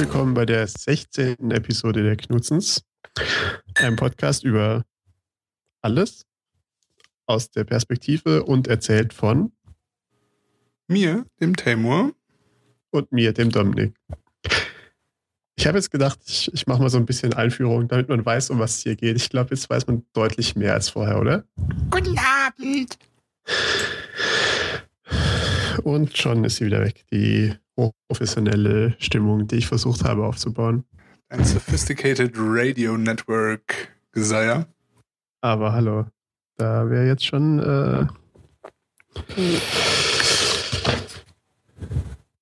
Willkommen bei der 16. Episode der Knutzens, einem Podcast über alles aus der Perspektive und erzählt von mir, dem Tamur und mir, dem Dominik. Ich habe jetzt gedacht, ich, ich mache mal so ein bisschen Einführung, damit man weiß, um was es hier geht. Ich glaube, jetzt weiß man deutlich mehr als vorher, oder? Guten Abend. Und schon ist sie wieder weg, die professionelle Stimmung, die ich versucht habe aufzubauen. Ein Sophisticated Radio Network Gesire. Aber hallo, da wäre jetzt schon. Äh,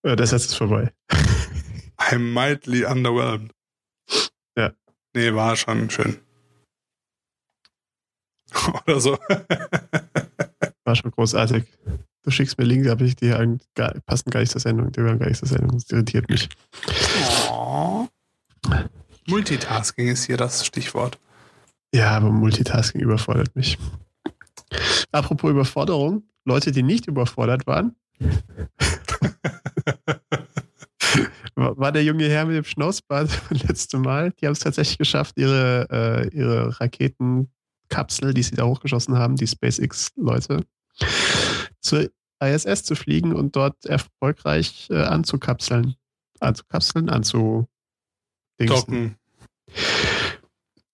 äh, der Satz ist vorbei. I'm mildly underwhelmed. Ja. Nee, war schon schön. Oder so. war schon großartig. Du schickst mir Links, aber ich die gar, passen gar nicht zur Sendung. Die hören gar nicht zur Sendung. Das irritiert mich. Oh. Multitasking ist hier das Stichwort. Ja, aber Multitasking überfordert mich. Apropos Überforderung, Leute, die nicht überfordert waren, war der junge Herr mit dem Schnauzbart letzte Mal. Die haben es tatsächlich geschafft, ihre, äh, ihre Raketenkapsel, die sie da hochgeschossen haben, die SpaceX-Leute, zur ISS zu fliegen und dort erfolgreich äh, anzukapseln. Anzukapseln, anzu. Docken.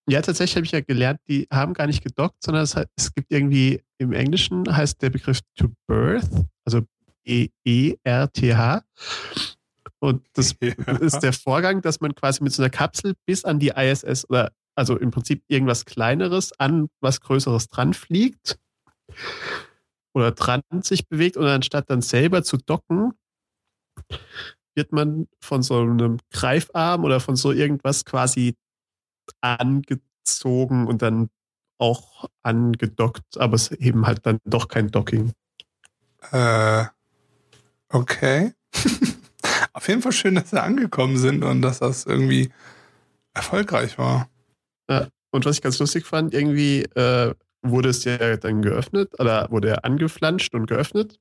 Ja, tatsächlich habe ich ja gelernt, die haben gar nicht gedockt, sondern es, hat, es gibt irgendwie im Englischen heißt der Begriff to birth, also E-E-R-T-H. Und das ja. ist der Vorgang, dass man quasi mit so einer Kapsel bis an die ISS oder also im Prinzip irgendwas Kleineres an was Größeres dran fliegt oder dran sich bewegt und anstatt dann selber zu docken, wird man von so einem Greifarm oder von so irgendwas quasi angezogen und dann auch angedockt, aber es eben halt dann doch kein Docking. Äh, okay. Auf jeden Fall schön, dass sie angekommen sind und dass das irgendwie erfolgreich war. Ja, und was ich ganz lustig fand, irgendwie äh, wurde es ja dann geöffnet oder wurde er angeflanscht und geöffnet.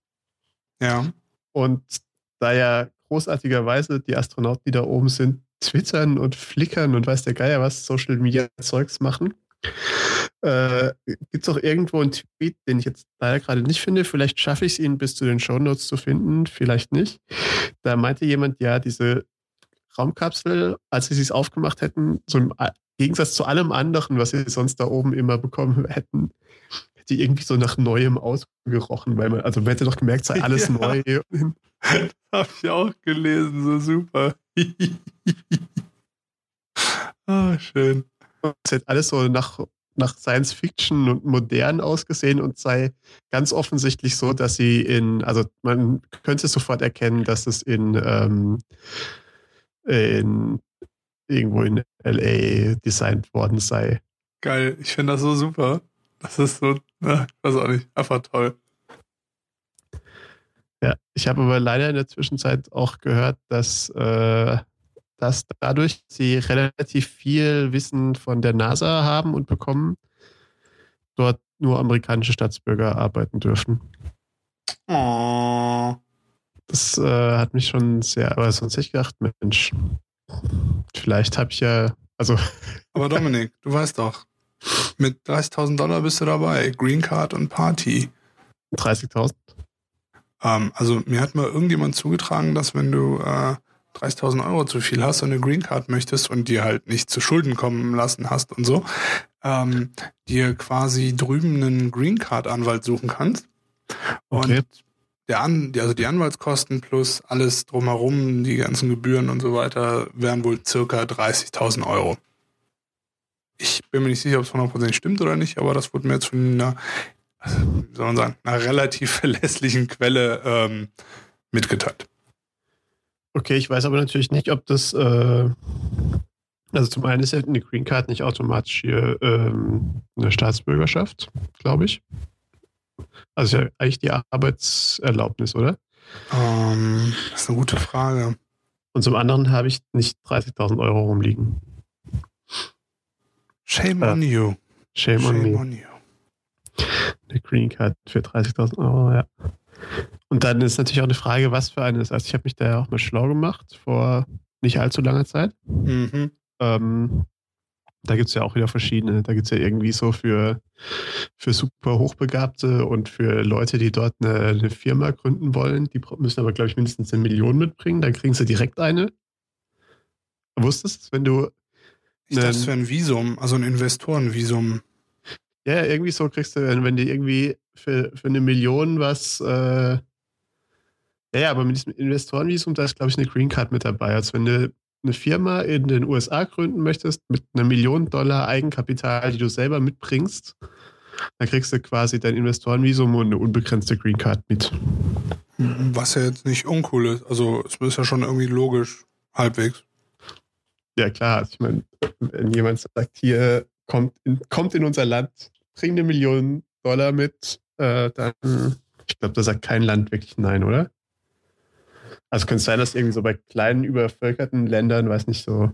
Ja. Und da ja großartigerweise die Astronauten, die da oben sind, twittern und flickern und weiß der Geier was, Social Media Zeugs machen, äh, Gibt es auch irgendwo einen Tweet, den ich jetzt leider gerade nicht finde? Vielleicht schaffe ich es ihn bis zu den Shownotes zu finden, vielleicht nicht. Da meinte jemand, ja, diese Raumkapsel, als sie es aufgemacht hätten, so im Gegensatz zu allem anderen, was sie sonst da oben immer bekommen hätten, hätte irgendwie so nach Neuem ausgerochen, weil man, also man hätte doch gemerkt, sei alles ja. neu. Hab ich auch gelesen, so super. oh, schön. Es hätte alles so nach nach Science Fiction und modern ausgesehen und sei ganz offensichtlich so, dass sie in, also man könnte sofort erkennen, dass es in, ähm, in irgendwo in LA designt worden sei. Geil, ich finde das so super. Das ist so, na, ich weiß auch nicht, einfach toll. Ja, ich habe aber leider in der Zwischenzeit auch gehört, dass äh, dass dadurch sie relativ viel Wissen von der NASA haben und bekommen, dort nur amerikanische Staatsbürger arbeiten dürfen. Oh. Das äh, hat mich schon sehr, aber sonst hätte ich gedacht, Mensch, vielleicht habe ich ja, also. Aber Dominik, du weißt doch, mit 30.000 Dollar bist du dabei, Green Card und Party. 30.000? Ähm, also mir hat mal irgendjemand zugetragen, dass wenn du äh, 30.000 Euro zu viel hast und eine Green Card möchtest und dir halt nicht zu Schulden kommen lassen hast und so, ähm, dir quasi drüben einen Green Card Anwalt suchen kannst. Und okay. Der An also die Anwaltskosten plus alles drumherum, die ganzen Gebühren und so weiter, wären wohl circa 30.000 Euro. Ich bin mir nicht sicher, ob es 100% stimmt oder nicht, aber das wurde mir jetzt von einer, also, wie soll man sagen, einer relativ verlässlichen Quelle ähm, mitgeteilt. Okay, ich weiß aber natürlich nicht, ob das, äh, also zum einen ist ja eine Green Card nicht automatisch hier ähm, eine Staatsbürgerschaft, glaube ich. Also ja eigentlich die Arbeitserlaubnis, oder? Um, ähm, das ist eine gute Frage. Und zum anderen habe ich nicht 30.000 Euro rumliegen. Shame äh, on you. Shame, shame on, on you. Eine Green Card für 30.000 Euro, ja. Und dann ist natürlich auch eine Frage, was für eine ist. Also ich habe mich da ja auch mal schlau gemacht vor nicht allzu langer Zeit. Mhm. Ähm, da gibt es ja auch wieder verschiedene. Da gibt es ja irgendwie so für, für super Hochbegabte und für Leute, die dort eine, eine Firma gründen wollen. Die müssen aber, glaube ich, mindestens eine Million mitbringen. Dann kriegen sie direkt eine. Wusstest du, wenn du. Ich dachte, das wäre ein Visum, also ein Investorenvisum. Ja, irgendwie so kriegst du, wenn die irgendwie für, für eine Million was. Äh, ja, ja, aber mit diesem Investorenvisum, da ist, glaube ich, eine Green Card mit dabei. Also wenn du eine Firma in den USA gründen möchtest mit einer Million Dollar Eigenkapital, die du selber mitbringst, dann kriegst du quasi dein Investorenvisum und eine unbegrenzte Green Card mit. Was ja jetzt nicht uncool ist. Also es ist ja schon irgendwie logisch, halbwegs. Ja klar, also ich meine, wenn jemand sagt, hier kommt in, kommt in unser Land, bring eine Million Dollar mit, äh, dann, ich glaube, da sagt kein Land wirklich nein, oder? Also könnte es sein, dass irgendwie so bei kleinen übervölkerten Ländern, weiß nicht so.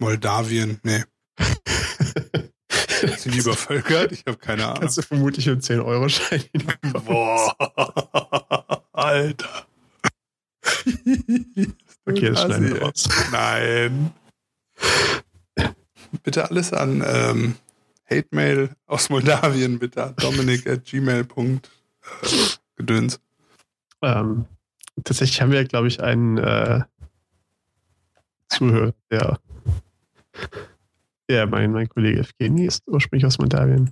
Moldawien, nee. Sind die übervölkert? Ich habe keine Ahnung. Kannst du vermutlich einen 10-Euro-Schein Boah, Alter. okay, das schneiden wir raus. Nein. Bitte alles an ähm, Hate Mail aus Moldawien, bitte an dominik at gmail.gedöns. Ähm, tatsächlich haben wir, glaube ich, einen äh, Zuhörer, der, ja, mein, mein Kollege Evgeny ist ursprünglich aus Moldawien.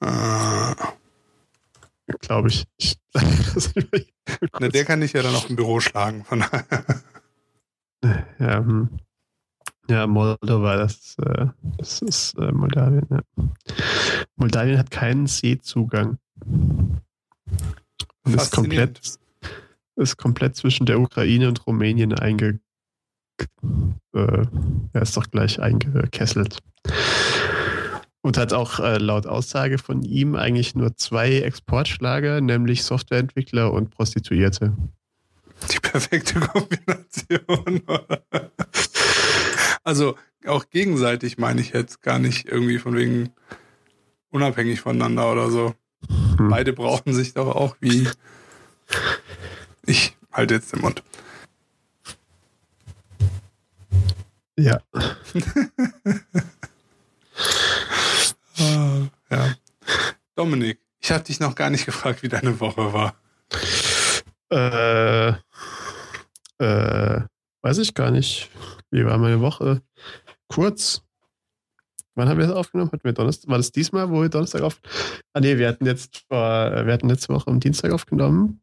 Ah. Glaube ich. ich Na, der kann dich ja dann auch im Büro schlagen. Von ja, hm. ja, Moldova, das, äh, das ist äh, Moldawien. Ja. Moldawien hat keinen Seezugang. Und ist komplett ist komplett zwischen der Ukraine und Rumänien einge äh, er ist doch gleich eingekesselt. Und hat auch äh, laut Aussage von ihm eigentlich nur zwei Exportschlager, nämlich Softwareentwickler und Prostituierte. Die perfekte Kombination. also auch gegenseitig meine ich jetzt gar nicht irgendwie von wegen unabhängig voneinander oder so. Hm. Beide brauchen sich doch auch wie ich halte jetzt den Mund. Ja. oh, ja. Dominik, ich habe dich noch gar nicht gefragt, wie deine Woche war. Äh, äh, weiß ich gar nicht. Wie war meine Woche? Kurz. Wann haben wir das aufgenommen? Hatten wir Donnerstag? War das diesmal, wo wir Donnerstag auf? Ah nee, wir hatten jetzt vor, wir hatten letzte Woche am Dienstag aufgenommen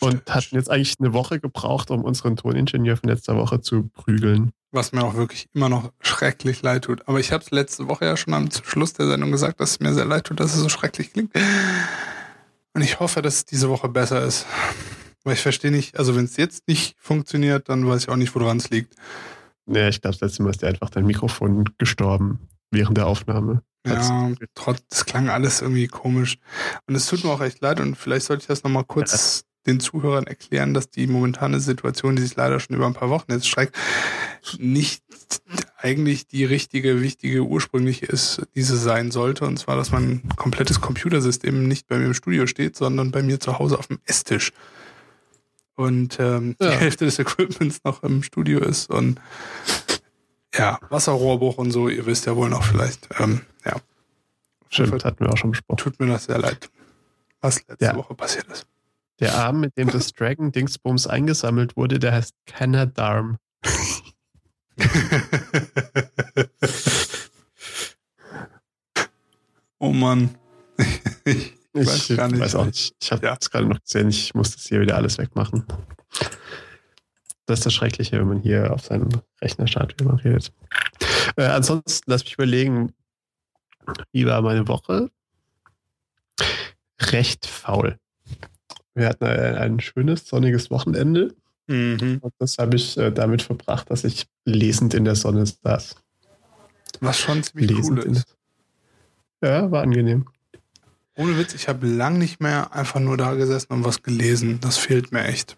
und hatten jetzt eigentlich eine Woche gebraucht, um unseren Toningenieur von letzter Woche zu prügeln. Was mir auch wirklich immer noch schrecklich leid tut. Aber ich habe es letzte Woche ja schon am Schluss der Sendung gesagt, dass es mir sehr leid tut, dass es so schrecklich klingt. Und ich hoffe, dass es diese Woche besser ist. Weil ich verstehe nicht, also wenn es jetzt nicht funktioniert, dann weiß ich auch nicht, woran es liegt. Nee, ich glaube, das letzte Mal ist dir einfach dein Mikrofon gestorben während der Aufnahme. Ja, trotz, das klang alles irgendwie komisch. Und es tut mir auch echt leid und vielleicht sollte ich das nochmal kurz den Zuhörern erklären, dass die momentane Situation, die sich leider schon über ein paar Wochen jetzt streckt, nicht eigentlich die richtige, wichtige, ursprüngliche ist, diese sein sollte. Und zwar, dass mein komplettes Computersystem nicht bei mir im Studio steht, sondern bei mir zu Hause auf dem Esstisch. Und ähm, ja. die Hälfte des Equipments noch im Studio ist und ja, Wasserrohrbruch und so, ihr wisst ja wohl noch vielleicht. Ähm, ja. Stimmt, hatten wir auch schon besprochen. Tut mir das sehr leid, was letzte ja. Woche passiert ist. Der Arm, mit dem das Dragon Dingsbums eingesammelt wurde, der heißt Canadarm. oh Mann. ich, ich weiß gar nicht. Weiß auch nicht. Ich habe es gerade noch gesehen, ich muss das hier wieder alles wegmachen. Das ist das Schreckliche, wenn man hier auf seinem Rechner startet, wie man redet. Äh, ansonsten lass mich überlegen, wie war meine Woche? Recht faul. Wir hatten ein, ein schönes, sonniges Wochenende. Mhm. Und das habe ich äh, damit verbracht, dass ich lesend in der Sonne saß. Was schon ziemlich lesend cool ist. Ja, war angenehm. Ohne Witz, ich habe lang nicht mehr einfach nur da gesessen und was gelesen. Das fehlt mir echt.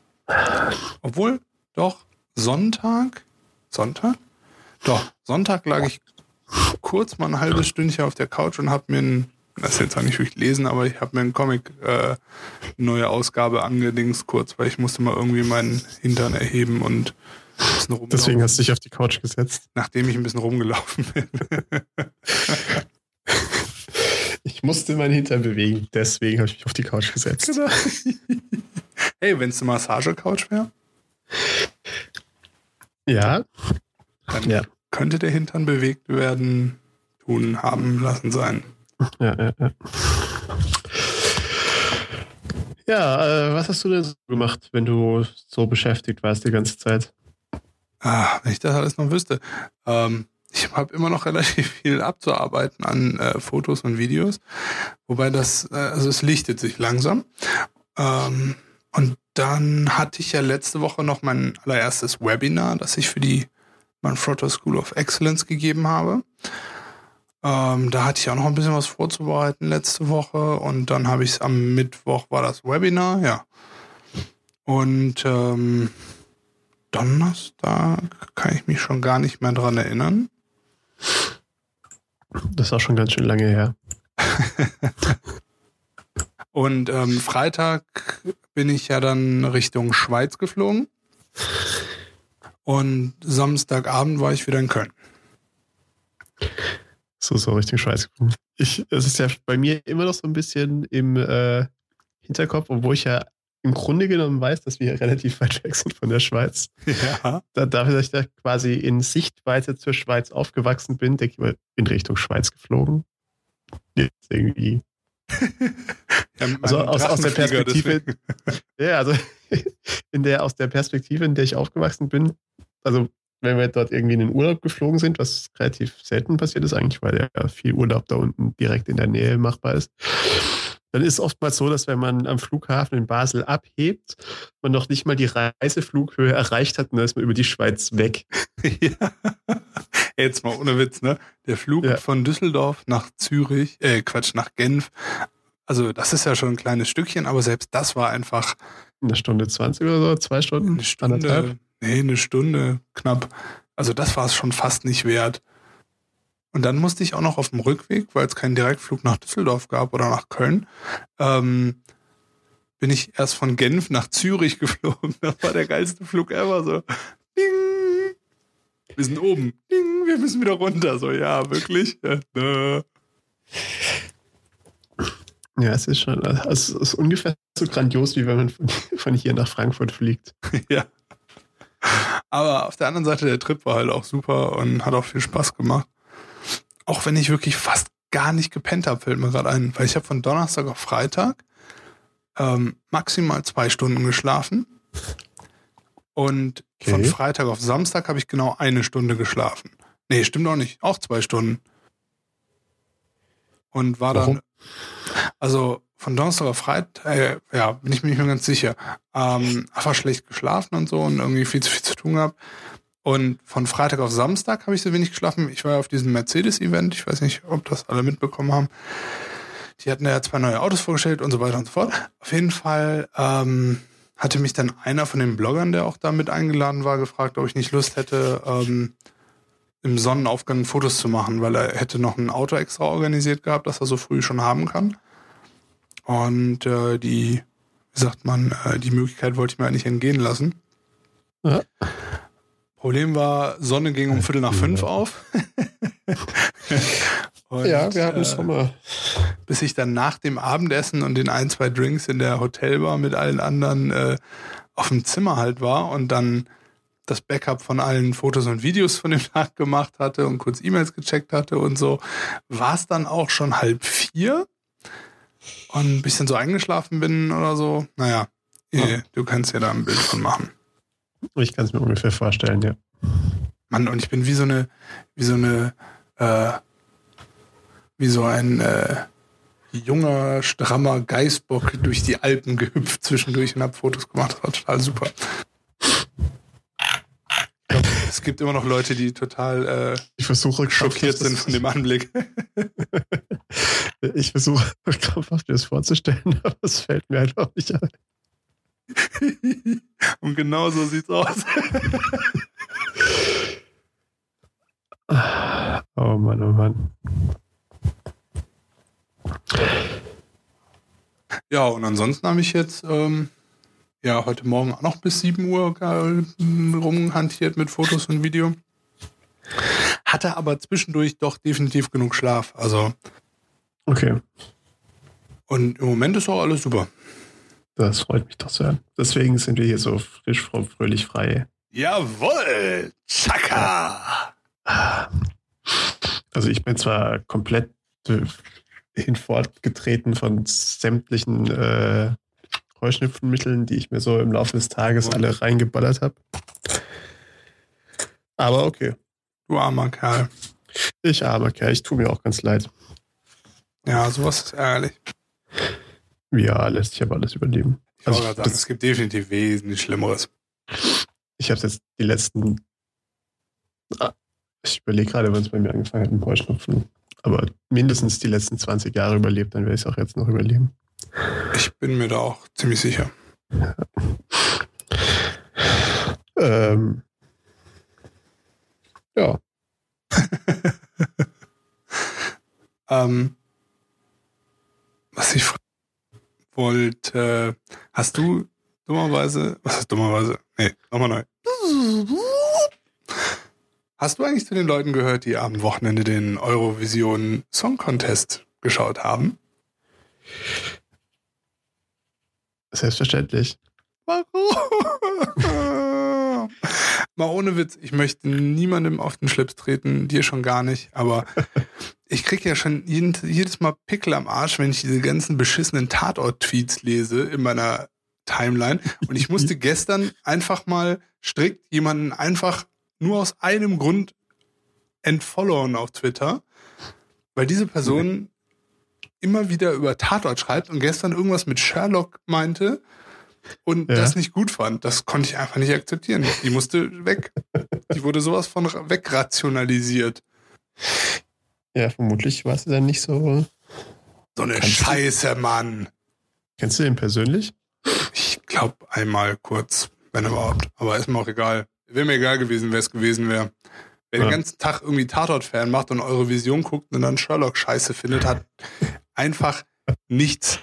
Obwohl, doch, Sonntag? Sonntag? Doch, Sonntag lag ich kurz mal ein halbes Stündchen auf der Couch und habe mir ein das ist jetzt auch nicht wirklich lesen, aber ich habe mir einen Comic, äh, neue Ausgabe angedingst kurz, weil ich musste mal irgendwie meinen Hintern erheben und Deswegen hast du dich auf die Couch gesetzt. Nachdem ich ein bisschen rumgelaufen bin. ich musste meinen Hintern bewegen, deswegen habe ich mich auf die Couch gesetzt. Genau. hey, wenn es eine Massage-Couch wäre? Ja. Dann ja. könnte der Hintern bewegt werden, tun, haben lassen sein. Ja, ja, ja. Ja, äh, was hast du denn so gemacht, wenn du so beschäftigt warst die ganze Zeit? Ah, wenn ich das alles noch wüsste. Ähm, ich habe immer noch relativ viel abzuarbeiten an äh, Fotos und Videos, wobei das, äh, also es lichtet sich langsam. Ähm, und dann hatte ich ja letzte Woche noch mein allererstes Webinar, das ich für die Manfrotto School of Excellence gegeben habe. Ähm, da hatte ich auch noch ein bisschen was vorzubereiten letzte Woche und dann habe ich es am Mittwoch war das Webinar, ja. Und ähm, Donnerstag kann ich mich schon gar nicht mehr dran erinnern. Das ist auch schon ganz schön lange her. und ähm, Freitag bin ich ja dann Richtung Schweiz geflogen. Und Samstagabend war ich wieder in Köln. So, so Richtung Schweiz gekommen. Ich, es ist ja bei mir immer noch so ein bisschen im äh, Hinterkopf, obwohl ich ja im Grunde genommen weiß, dass wir relativ weit weg sind von der Schweiz. Ja. Da, dafür, dass ich da quasi in Sichtweite zur Schweiz aufgewachsen bin, denke ich mal, in Richtung Schweiz geflogen. Jetzt irgendwie. ja, also aus, aus der Perspektive. ja, also in der, aus der Perspektive, in der ich aufgewachsen bin, also wenn wir dort irgendwie in den Urlaub geflogen sind, was relativ selten passiert ist eigentlich, weil ja viel Urlaub da unten direkt in der Nähe machbar ist dann ist es oftmals so, dass wenn man am Flughafen in Basel abhebt, man noch nicht mal die Reiseflughöhe erreicht hat und dann ist man über die Schweiz weg. ja. Jetzt mal ohne Witz, ne? Der Flug ja. von Düsseldorf nach Zürich, äh, Quatsch, nach Genf. Also, das ist ja schon ein kleines Stückchen, aber selbst das war einfach. Eine Stunde 20 oder so, zwei Stunden? Eine Stunde. Anderthalb? Nee, eine Stunde knapp. Also, das war es schon fast nicht wert. Und dann musste ich auch noch auf dem Rückweg, weil es keinen Direktflug nach Düsseldorf gab oder nach Köln, ähm, bin ich erst von Genf nach Zürich geflogen. Das war der geilste Flug ever. So, ding, wir sind oben. Ding, wir müssen wieder runter. So, ja, wirklich. Ja, ja es ist schon, also es ist ungefähr so grandios, wie wenn man von hier nach Frankfurt fliegt. ja. Aber auf der anderen Seite, der Trip war halt auch super und hat auch viel Spaß gemacht auch wenn ich wirklich fast gar nicht gepennt habe, fällt mir gerade ein, weil ich habe von Donnerstag auf Freitag ähm, maximal zwei Stunden geschlafen und okay. von Freitag auf Samstag habe ich genau eine Stunde geschlafen. Nee, stimmt auch nicht, auch zwei Stunden. Und war Warum? dann, also von Donnerstag auf Freitag, äh, ja, bin ich mir nicht mehr ganz sicher, ähm, einfach schlecht geschlafen und so und irgendwie viel zu viel zu tun gehabt. Und von Freitag auf Samstag habe ich so wenig geschlafen. Ich war auf diesem Mercedes-Event. Ich weiß nicht, ob das alle mitbekommen haben. Die hatten ja zwei neue Autos vorgestellt und so weiter und so fort. Auf jeden Fall ähm, hatte mich dann einer von den Bloggern, der auch da mit eingeladen war, gefragt, ob ich nicht Lust hätte, ähm, im Sonnenaufgang Fotos zu machen, weil er hätte noch ein Auto extra organisiert gehabt, das er so früh schon haben kann. Und äh, die, wie sagt man, äh, die Möglichkeit wollte ich mir eigentlich entgehen lassen. Ja. Problem war, Sonne ging um Viertel nach fünf auf. und, ja, wir hatten äh, Sommer. Bis ich dann nach dem Abendessen und den ein, zwei Drinks in der Hotelbar mit allen anderen äh, auf dem Zimmer halt war und dann das Backup von allen Fotos und Videos von dem Tag gemacht hatte und kurz E-Mails gecheckt hatte und so, war es dann auch schon halb vier und ein bisschen so eingeschlafen bin oder so. Naja, ja. du kannst ja da ein Bild von machen. Ich kann es mir ungefähr vorstellen, ja. Mann, und ich bin wie so eine, wie so eine, äh, wie so ein äh, junger, strammer Geißbock durch die Alpen gehüpft zwischendurch und hab Fotos gemacht. Das war total super. Es gibt immer noch Leute, die total äh, ich versuche schockiert sind von dem Anblick. ich versuche krampfhaft mir das vorzustellen, aber es fällt mir einfach nicht ein. Und genau so sieht's aus. oh Mann, oh Mann. Ja, und ansonsten habe ich jetzt ähm, ja heute Morgen auch noch bis 7 Uhr rumhantiert mit Fotos und Video. Hatte aber zwischendurch doch definitiv genug Schlaf. Also. Okay. Und im Moment ist auch alles super. Das freut mich doch sehr. Deswegen sind wir hier so frisch, fröhlich frei. Jawohl! Chaka! Also ich bin zwar komplett hinfortgetreten von sämtlichen äh, Heuschnupfenmitteln, die ich mir so im Laufe des Tages alle reingeballert habe. Aber okay. Du armer Kerl. Ich armer Kerl, ich tue mir auch ganz leid. Ja, sowas ist ärgerlich. Ja, lässt sich aber alles überleben. Ich also, sagen, das, es gibt definitiv wesentlich Schlimmeres. Ich habe jetzt die letzten. Ah, ich überlege gerade, wann es bei mir angefangen hat mit Heuschnupfen. Aber mindestens die letzten 20 Jahre überlebt, dann werde ich es auch jetzt noch überleben. Ich bin mir da auch ziemlich sicher. Ja. ähm, ja. ähm, was ich wollte, hast du dummerweise, was ist dummerweise? Nee, nochmal neu. Hast du eigentlich zu den Leuten gehört, die am Wochenende den Eurovision Song Contest geschaut haben? Selbstverständlich. Warum? Mal ohne Witz, ich möchte niemandem auf den Schlips treten, dir schon gar nicht, aber ich kriege ja schon jeden, jedes Mal Pickel am Arsch, wenn ich diese ganzen beschissenen Tatort-Tweets lese in meiner Timeline. Und ich musste gestern einfach mal strikt jemanden einfach nur aus einem Grund entfollowen auf Twitter, weil diese Person immer wieder über Tatort schreibt und gestern irgendwas mit Sherlock meinte und ja. das nicht gut fand. Das konnte ich einfach nicht akzeptieren. Die musste weg. Die wurde sowas von wegrationalisiert. Ja, vermutlich war sie dann nicht so. So eine Scheiße, Mann. Kennst du den persönlich? Ich glaube einmal kurz, wenn überhaupt. Aber ist mir auch egal. Wäre mir egal gewesen, wer es gewesen wäre. Wer ja. den ganzen Tag irgendwie Tatort-Fan macht und eure Vision guckt und dann Sherlock scheiße findet, hat einfach nichts.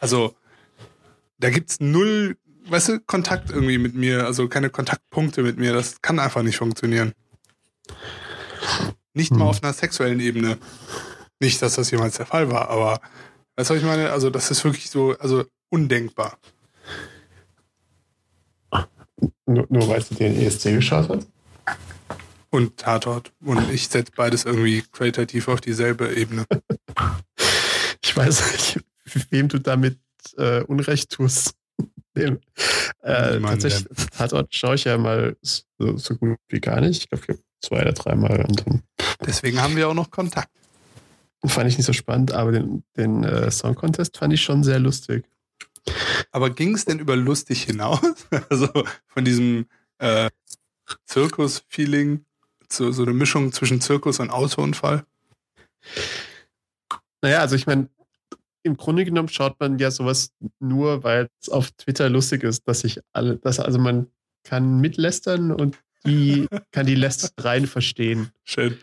Also, da gibt's null, weißt du, Kontakt irgendwie mit mir, also keine Kontaktpunkte mit mir. Das kann einfach nicht funktionieren. Nicht hm. mal auf einer sexuellen Ebene. Nicht, dass das jemals der Fall war, aber weißt du, was ich meine? Also, das ist wirklich so, also undenkbar. Nur, nur weil du den ESC geschaut hast? Und Tatort. Und ich setze beides irgendwie qualitativ auf dieselbe Ebene. weiß nicht, wem du damit äh, Unrecht tust. Dem, äh, tatsächlich, Tatort schaue ich ja mal so, so, gut wie gar nicht. Ich glaube, zwei oder dreimal. Deswegen haben wir auch noch Kontakt. Fand ich nicht so spannend, aber den, den äh, Song Contest fand ich schon sehr lustig. Aber ging es denn über lustig hinaus? Also von diesem äh, Zirkus-Feeling zu so eine Mischung zwischen Zirkus und Autounfall? Naja, also ich meine, im Grunde genommen schaut man ja sowas nur, weil es auf Twitter lustig ist, dass sich alle, dass also man kann mitlästern und die kann die Lästereien verstehen. Schön.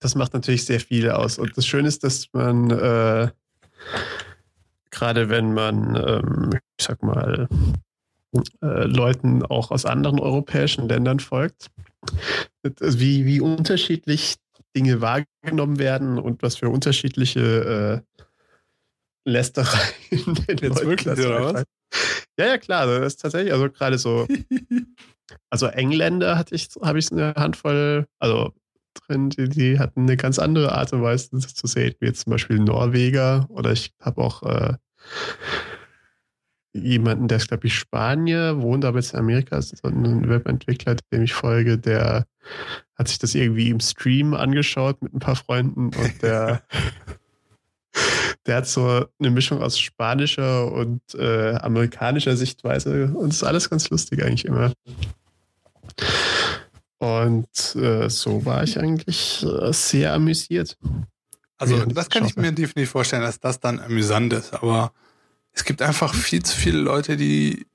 Das macht natürlich sehr viel aus. Und das Schöne ist, dass man äh, gerade wenn man, ähm, ich sag mal, äh, Leuten auch aus anderen europäischen Ländern folgt, wie, wie unterschiedlich Dinge wahrgenommen werden und was für unterschiedliche äh, Lästereien den Jetzt wirklich, oder was? Ja, ja, klar, das ist tatsächlich, also gerade so, also Engländer hatte ich, habe ich eine Handvoll, also drin, die, die, hatten eine ganz andere Art und Weise das zu sehen, wie jetzt zum Beispiel Norweger oder ich habe auch äh, jemanden, der ist, glaube ich, Spanier, wohnt aber jetzt in Amerika, ist so ein Webentwickler, dem ich folge, der hat sich das irgendwie im Stream angeschaut mit ein paar Freunden und der, der hat so eine Mischung aus spanischer und äh, amerikanischer Sichtweise und ist alles ganz lustig eigentlich immer. Und äh, so war ich eigentlich äh, sehr amüsiert. Also das kann ich mir definitiv vorstellen, dass das dann amüsant ist, aber es gibt einfach viel zu viele Leute, die,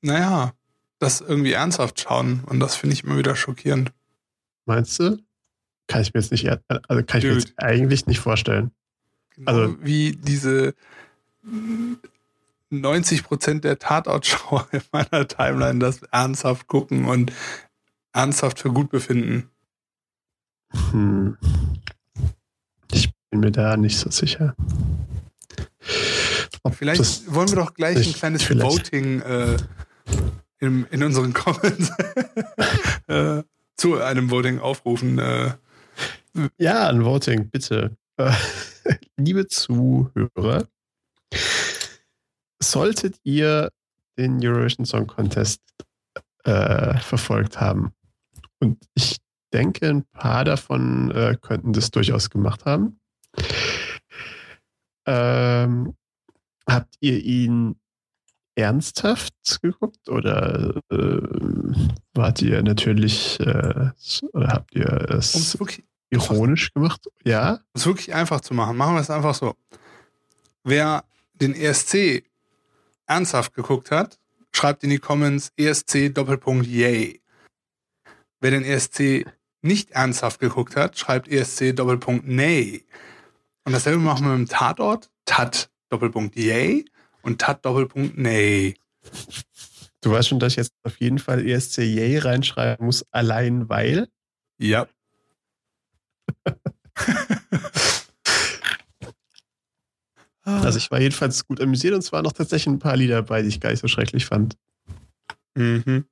naja, das irgendwie ernsthaft schauen und das finde ich immer wieder schockierend. Meinst du? Kann ich mir jetzt nicht, also kann ich mir jetzt eigentlich nicht vorstellen. Genau also wie diese 90 Prozent der Tatortschauer in meiner Timeline das ernsthaft gucken und ernsthaft für gut befinden. Hm. Ich bin mir da nicht so sicher. Ob vielleicht wollen wir doch gleich ein kleines. Voting äh, in, in unseren Comments äh, zu einem Voting aufrufen. Äh. Ja, ein Voting, bitte. Liebe Zuhörer, solltet ihr den Eurovision Song Contest äh, verfolgt haben, und ich denke, ein paar davon äh, könnten das durchaus gemacht haben, ähm, habt ihr ihn ernsthaft geguckt oder äh, wart ihr natürlich äh, oder habt ihr es ironisch gemacht? Ja. Um es wirklich einfach zu machen, machen wir es einfach so. Wer den ESC ernsthaft geguckt hat, schreibt in die Comments ESC Doppelpunkt Yay. Wer den ESC nicht ernsthaft geguckt hat, schreibt ESC Doppelpunkt Nee. Und dasselbe machen wir mit dem Tatort, Tat Doppelpunkt Yay und Tat Doppelpunkt Nee. Du weißt schon, dass ich jetzt auf jeden Fall ESC Yay reinschreiben muss, allein weil? Ja. also ich war jedenfalls gut amüsiert und es waren noch tatsächlich ein paar Lieder dabei, die ich gar nicht so schrecklich fand. Mhm.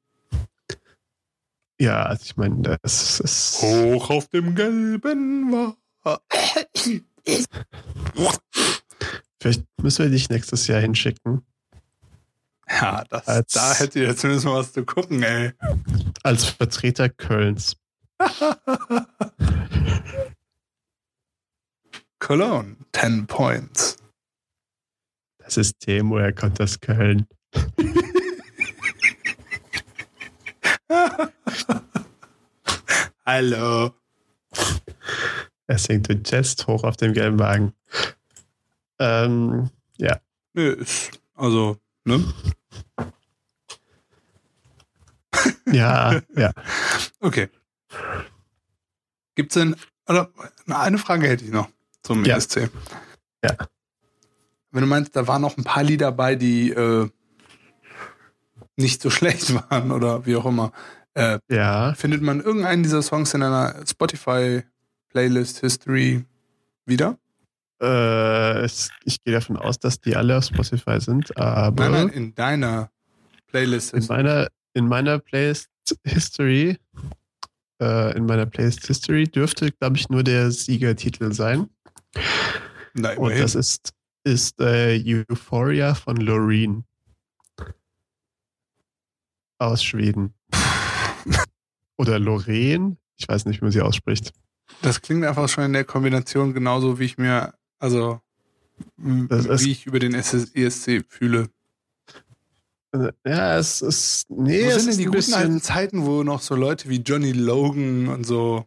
Ja, also ich meine, das ist. Hoch auf dem gelben war. Vielleicht müssen wir dich nächstes Jahr hinschicken. Ja, das, als, da hätte ihr zumindest mal was zu gucken, ey. Als Vertreter Kölns. Cologne, 10 Points. Das ist Temo, er kommt aus Köln. Hallo. Er singt den Chest hoch auf dem gelben Wagen. Ähm, ja. Nö, also, ne? ja, ja. Okay. Gibt's denn, oder eine Frage hätte ich noch zum ja. ESC. Ja. Wenn du meinst, da waren noch ein paar Lieder dabei, die äh, nicht so schlecht waren oder wie auch immer. Äh, ja. Findet man irgendeinen dieser Songs in einer Spotify-Playlist History wieder? Äh, es, ich gehe davon aus, dass die alle auf Spotify sind, aber. Nein, nein, in deiner Playlist. In meiner, in meiner Playlist History, äh, in meiner Playlist History dürfte, glaube ich, nur der Siegertitel sein. Nein, Und das ist, ist äh, Euphoria von Loreen aus Schweden. Oder Lorraine. Ich weiß nicht, wie man sie ausspricht. Das klingt einfach schon in der Kombination genauso, wie ich mir, also wie ich über den ESC fühle. Ja, es ist. Nee, wo es sind denn die guten alten Zeiten, wo noch so Leute wie Johnny Logan und so.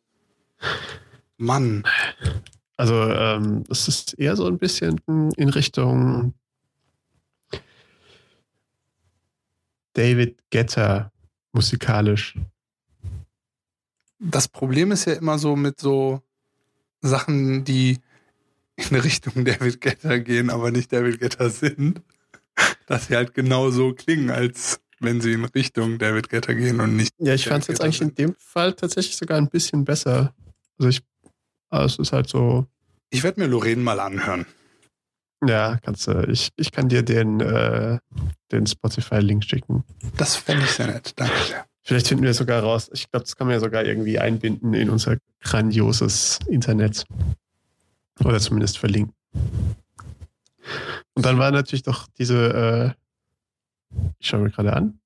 Mann. Also, ähm, es ist eher so ein bisschen in Richtung David Getter musikalisch. Das Problem ist ja immer so mit so Sachen, die in Richtung David Getter gehen, aber nicht David Getter sind, dass sie halt genau so klingen, als wenn sie in Richtung David Getter gehen und nicht. Ja, ich fand es jetzt eigentlich sind. in dem Fall tatsächlich sogar ein bisschen besser. Also ich, also es ist halt so. Ich werde mir Lorraine mal anhören. Ja, kannst du. Ich, ich kann dir den, äh, den Spotify-Link schicken. Das fände ich sehr nett. Danke sehr. Vielleicht finden wir sogar raus. Ich glaube, das kann man ja sogar irgendwie einbinden in unser grandioses Internet. Oder zumindest verlinken. Und dann war natürlich doch diese, äh, ich schaue mir gerade an,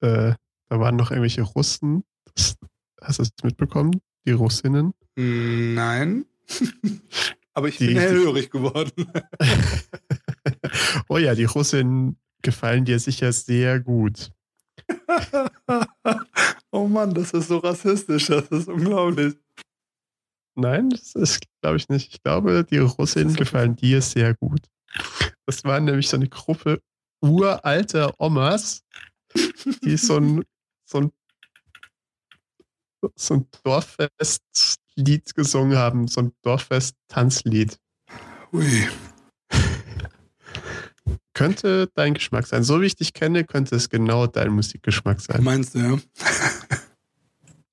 äh, da waren noch irgendwelche Russen. Das, hast du das mitbekommen? Die Russinnen? Nein. Aber ich die, bin hellhörig geworden. oh ja, die Russinnen gefallen dir sicher sehr gut. oh Mann, das ist so rassistisch, das ist unglaublich. Nein, das ist, glaube ich, nicht. Ich glaube, die Russinnen gefallen dir sehr gut. Das war nämlich so eine Gruppe uralter Omas, die so ein, so ein, so ein Dorffest Lied gesungen haben, so ein Dorffest-Tanzlied. Ui. könnte dein Geschmack sein. So wie ich dich kenne, könnte es genau dein Musikgeschmack sein. Meinst du, ja?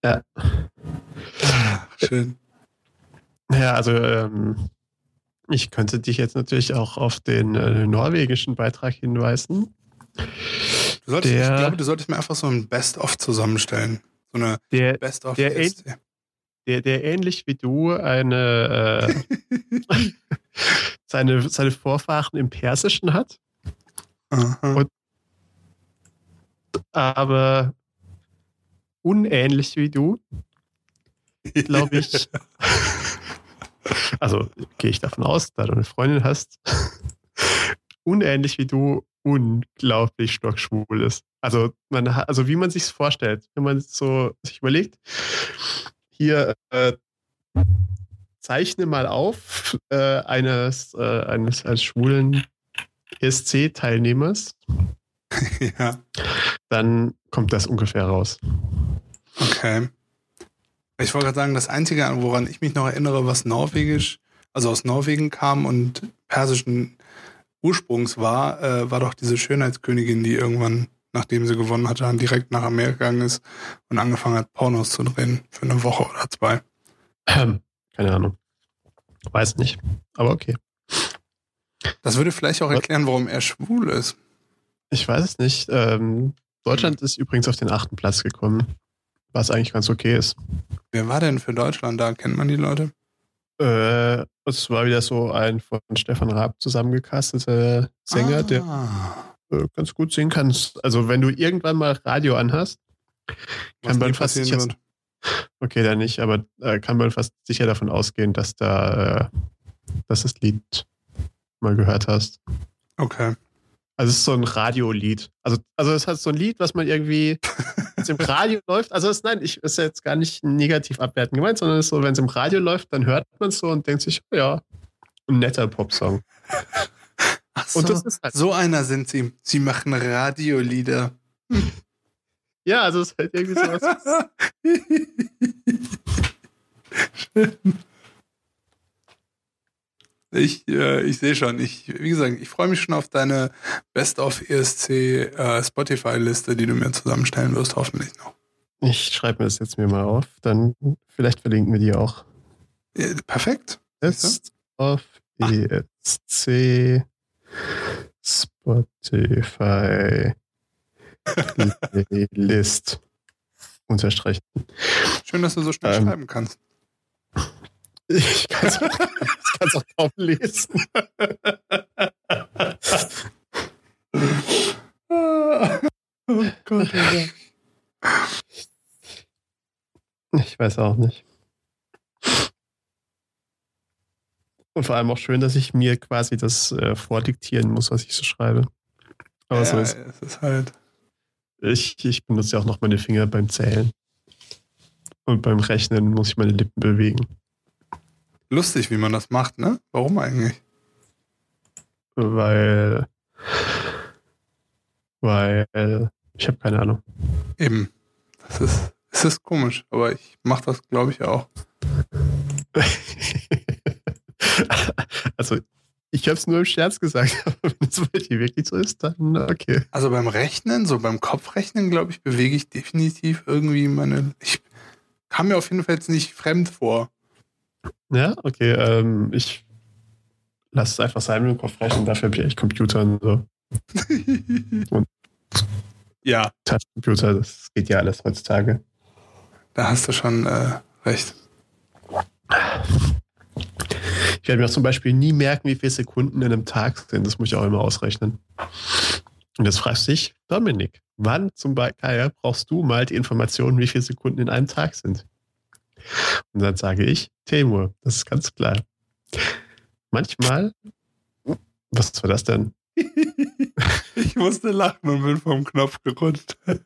Ja. Ah, schön. Ja, also ähm, ich könnte dich jetzt natürlich auch auf den äh, norwegischen Beitrag hinweisen. Du solltest, Der- ich glaube, du solltest mir einfach so ein Best-of zusammenstellen. So eine Der, Best-of der ESC. der, der ähnlich wie du eine äh, seine, seine Vorfahren im Persischen hat. Und- aber unähnlich wie du, glaube ich. Also gehe ich davon aus, da du eine Freundin hast, unähnlich wie du unglaublich stockschwul ist. Also man also wie man sich vorstellt, wenn man so sich überlegt, hier äh, zeichne mal auf äh, eines, äh, eines, eines schwulen ESC-Teilnehmers, ja, dann kommt das ungefähr raus. okay. Ich wollte gerade sagen, das Einzige, woran ich mich noch erinnere, was norwegisch, also aus Norwegen kam und persischen Ursprungs war, äh, war doch diese Schönheitskönigin, die irgendwann, nachdem sie gewonnen hatte, dann direkt nach Amerika gegangen ist und angefangen hat, Pornos zu drehen für eine Woche oder zwei. Ähm, keine Ahnung. Weiß nicht. Aber okay. Das würde vielleicht auch erklären, warum er schwul ist. Ich weiß es nicht. Ähm, Deutschland ist übrigens auf den achten Platz gekommen, was eigentlich ganz okay ist. Wer war denn für Deutschland da? Kennt man die Leute? Äh, es war wieder so ein von Stefan Raab zusammengecasteter Sänger, der ah, äh, ganz gut singen kann. Also wenn du irgendwann mal Radio anhast, kann man fast sicher, wird. okay, dann nicht, aber äh, kann man fast sicher davon ausgehen, dass da äh, dass das Lied mal gehört hast. Okay. Also es ist so ein Radiolied. Also, also es hat so ein Lied, was man irgendwie, im Radio läuft, also es, nein, ich ist jetzt gar nicht negativ abwertend gemeint, sondern es ist so, wenn es im Radio läuft, dann hört man es so und denkt sich, oh ja, ein netter Popsong. Ach so, Und das ist halt, so einer sind sie. Sie machen Radiolieder. ja, also es ist halt irgendwie sowas. Ich, äh, ich sehe schon. Ich, wie gesagt, ich freue mich schon auf deine Best of ESC äh, Spotify-Liste, die du mir zusammenstellen wirst, hoffentlich noch. Ich schreibe mir das jetzt mir mal auf, dann vielleicht verlinken wir die auch. Äh, perfekt. Best of ESC Spotify List unterstreichen. Schön, dass du so schnell Ähm. schreiben kannst. Ich kann es auch kaum lesen. oh Gott, Alter. Ich weiß auch nicht. Und vor allem auch schön, dass ich mir quasi das äh, vordiktieren muss, was ich so schreibe. Aber so ja, ist es ist halt. ich, ich benutze ja auch noch meine Finger beim Zählen. Und beim Rechnen muss ich meine Lippen bewegen. Lustig, wie man das macht, ne? Warum eigentlich? Weil. Weil. Ich habe keine Ahnung. Eben. Das ist, es ist komisch, aber ich mache das, glaube ich, auch. also, ich habe es nur im Scherz gesagt, aber wenn es bei dir wirklich so ist, dann okay. Also beim Rechnen, so beim Kopfrechnen, glaube ich, bewege ich definitiv irgendwie meine. Ich kam mir auf jeden Fall jetzt nicht fremd vor. Ja, okay. Ähm, ich lasse es einfach sein mit dem Kopf rechnen. Dafür habe ich echt Computer und so. Und- ja, Touchcomputer, das geht ja alles heutzutage. da hast du schon äh, recht. Ich werde mir auch zum Beispiel nie merken, wie viele Sekunden in einem Tag sind. Das muss ich auch immer ausrechnen. Und jetzt fragst du dich, Dominik, wann zum Beispiel brauchst du mal die Information, wie viele Sekunden in einem Tag sind? Und dann sage ich, Temur, das ist ganz klar. Manchmal, was war das denn? Ich musste lachen und bin vom Knopf gerutscht.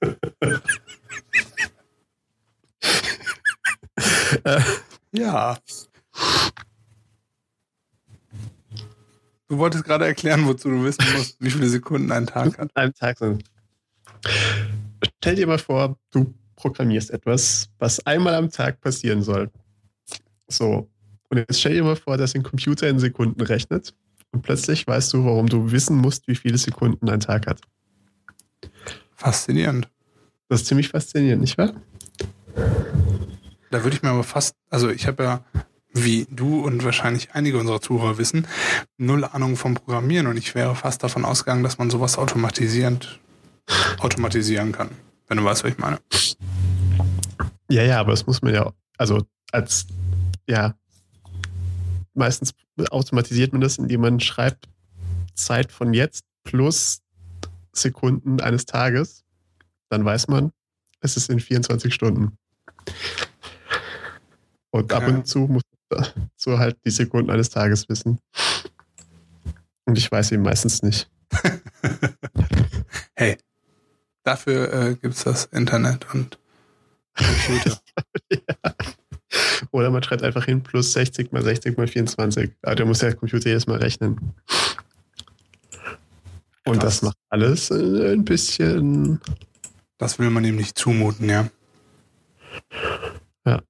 Ja. Du wolltest gerade erklären, wozu du wissen musst, wie viele Sekunden ein Tag hat. einem Tag sind. Stell dir mal vor, du programmierst etwas, was einmal am Tag passieren soll. So. Und jetzt stell dir mal vor, dass ein Computer in Sekunden rechnet Und plötzlich weißt du, warum du wissen musst, wie viele Sekunden ein Tag hat. Faszinierend. Das ist ziemlich faszinierend, nicht wahr? Da würde ich mir aber fast, also ich habe ja, wie du und wahrscheinlich einige unserer Zuhörer wissen, null Ahnung vom Programmieren und ich wäre fast davon ausgegangen, dass man sowas automatisierend automatisieren kann. Wenn du weißt, was ich meine. Ja, ja, aber das muss man ja, also als, ja, meistens automatisiert man das, indem man schreibt Zeit von jetzt plus Sekunden eines Tages. Dann weiß man, es ist in 24 Stunden. Und ab Okay. und zu muss so halt die Sekunden eines Tages wissen. Und ich weiß ihn meistens nicht. hey, dafür äh, gibt's das Internet und Computer. Oder man schreibt einfach hin plus 60 mal 60 mal 24. Aber da muss der Computer jedes Mal rechnen. Und Krass. das macht alles äh, ein bisschen. Das will man ihm nicht zumuten, ja.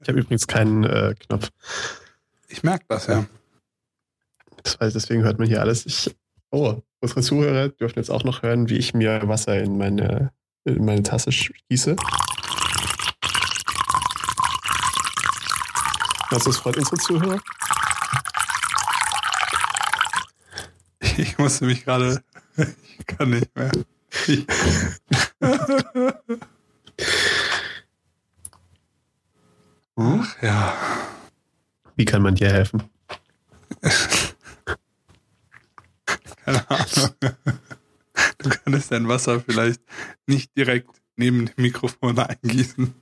Ich habe übrigens keinen äh, Knopf. Ich merke das, ja. Das heißt, deswegen hört man hier alles. Ich, oh, unsere Zuhörer dürfen jetzt auch noch hören, wie ich mir Wasser in meine, in meine Tasse gieße. Also, das freut unsere Zuhörer. Ich musste mich gerade. Ich kann nicht mehr. Ich, Ach ja. Wie kann man dir helfen? Keine Ahnung. Du könntest dein Wasser vielleicht nicht direkt neben dem Mikrofon eingießen.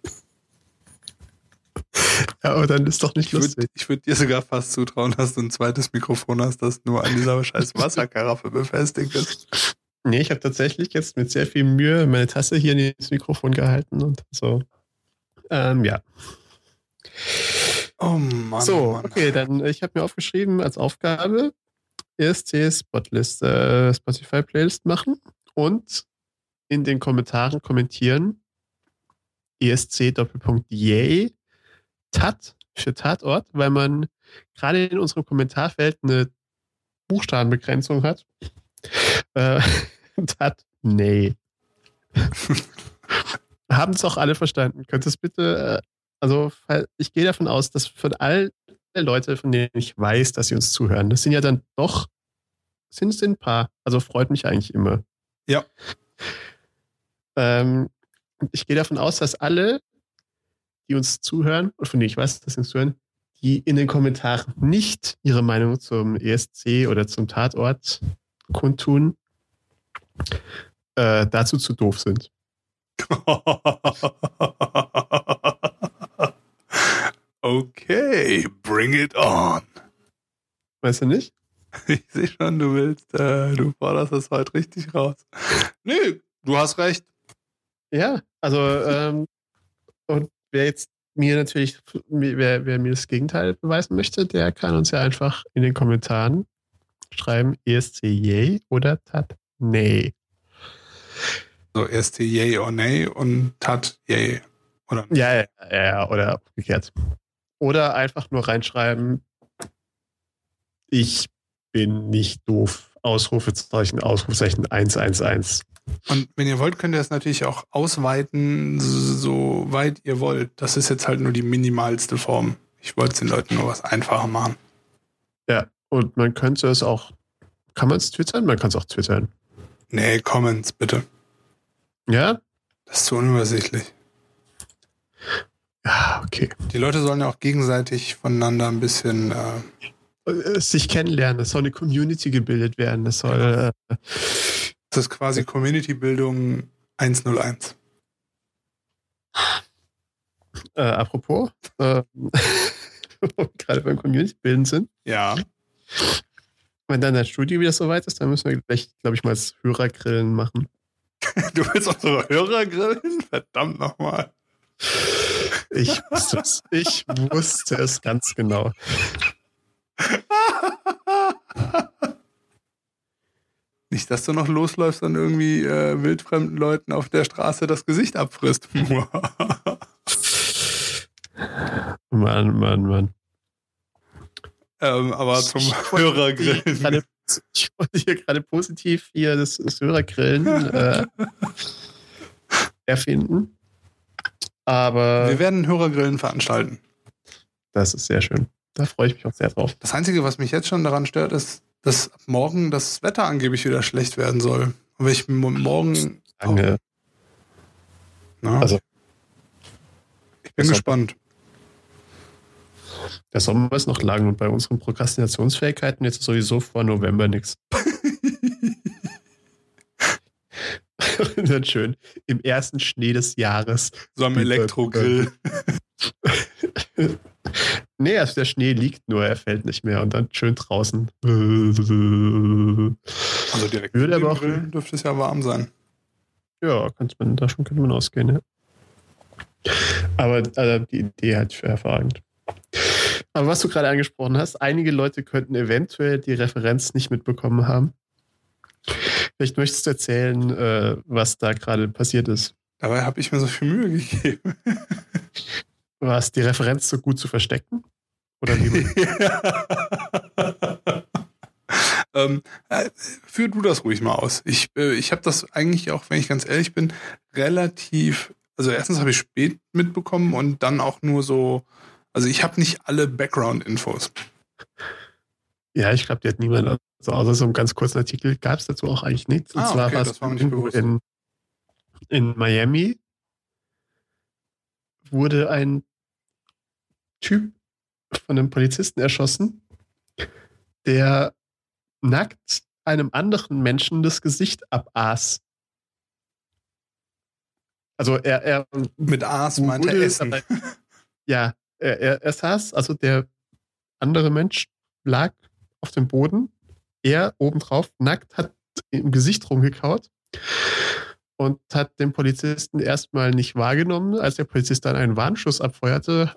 Ja, aber dann ist doch nicht Ich würde lustig. ich würd dir sogar fast zutrauen, dass du ein zweites Mikrofon hast, das nur an dieser scheiß Wasserkaraffe befestigt ist. Nee, ich habe tatsächlich jetzt mit sehr viel Mühe meine Tasse hier in das Mikrofon gehalten und so. Ähm, ja. Oh Mann. so, Mann. okay, dann ich habe mir aufgeschrieben als Aufgabe ESC Spotlist, äh, Spotify Playlist machen und in den Kommentaren kommentieren ESC Doppelpunkt Yay Tat für Tatort, weil man gerade in unserem Kommentarfeld eine Buchstabenbegrenzung hat. Äh, Tat, nee. Haben es auch alle verstanden. Könntest bitte, äh, also ich gehe davon aus, dass von Leute, von denen ich weiß, dass sie uns zuhören, das sind ja dann doch, sind es ein paar. Also freut mich eigentlich immer. Ja. Ähm, ich gehe davon aus, dass alle, die uns zuhören, und von denen ich weiß, dass sie uns zuhören, die in den Kommentaren nicht ihre Meinung zum ESC oder zum Tatort kundtun, äh, dazu zu doof sind. okay, bring it on. Weißt du nicht? Ich sehe schon, du willst, äh, du forderst das heute richtig raus. Nee, du hast recht. Ja, also ähm, und wer jetzt mir natürlich, wer, wer mir das Gegenteil beweisen möchte, der kann uns ja einfach in den Kommentaren schreiben ESC yay oder Tat nee. So, die Yay or Nay und Tat Yay. Oder? Ja, ja, ja, oder umgekehrt. Oder einfach nur reinschreiben, ich bin nicht doof. Ausrufezeichen, Ausrufezeichen 111. Und wenn ihr wollt, könnt ihr das natürlich auch ausweiten, so weit ihr wollt. Das ist jetzt halt nur die minimalste Form. Ich wollte es den Leuten nur was einfacher machen. Ja, und man könnte es auch, kann man es twittern? Man kann es auch twittern. Nee, Comments, bitte. Ja? Das ist zu unübersichtlich. Ja, okay. Die Leute sollen ja auch gegenseitig voneinander ein bisschen. Äh, Äh, Sich kennenlernen, es soll eine Community gebildet werden, es soll, äh, das ist quasi Community-Bildung 101. äh, apropos, äh, wo wir gerade beim Community bilden sind, Ja. wenn dann das Studio wieder soweit ist, dann müssen wir gleich, glaube ich, mal das Hörergrillen machen. Du willst unsere Hörer grillen? Verdammt nochmal. Ich wusste es, ich wusste es ganz genau. Nicht, dass du noch losläufst und irgendwie äh, wildfremden Leuten auf der Straße das Gesicht abfrisst. Mann, Mann, Mann. Ähm, aber zum Ich Hörergrillen. Gerade- Ich wollte hier gerade positiv hier das, das Hörergrillen äh, erfinden. Aber Wir werden Hörergrillen veranstalten. das ist sehr schön. Da freue ich mich auch sehr drauf. Das Einzige, was mich jetzt schon daran stört, ist, dass ab morgen das Wetter angeblich wieder schlecht werden soll. Und wenn ich mo- morgen. Lange. Na, Also- ich bin gespannt. Der Sommer ist noch lang und bei unseren Prokrastinationsfähigkeiten jetzt sowieso vor November nichts. Dann schön. Im ersten Schnee des Jahres. So am Elektrogrill. Nee, also der Schnee liegt nur, er fällt nicht mehr und dann schön draußen. Also direkt Würde aber auch- Grill dürfte es ja warm sein. Ja, kannst man, davon könnte man ausgehen, ja. Aber also, die Idee halt hervorragend. Aber was du gerade angesprochen hast, einige Leute könnten eventuell die Referenz nicht mitbekommen haben. Vielleicht möchtest du erzählen, äh, was da gerade passiert ist. Dabei habe ich mir so viel Mühe gegeben. War es die Referenz so gut zu verstecken? Oder wie? ähm, äh, führ du das ruhig mal aus. Ich, äh, ich habe das eigentlich auch, wenn ich ganz ehrlich bin, relativ. Also erstens habe ich spät mitbekommen und dann auch nur so. Also ich habe nicht alle Background-Infos. Ja, ich glaube, die hat niemand. Also außer so einem ganz kurzen Artikel gab es dazu auch eigentlich nichts. Und Ah, zwar okay, war es irgendwo in, in Miami wurde ein Typ von einem Polizisten erschossen, der nackt einem anderen Menschen das Gesicht abaß. Also er, er Mit A's meinte wurde Essen. ja, er, er, er saß, also der andere Mensch lag auf dem Boden, er obendrauf, nackt, hat im Gesicht rumgekaut und hat den Polizisten erstmal nicht wahrgenommen. Als der Polizist dann einen Warnschuss abfeuerte,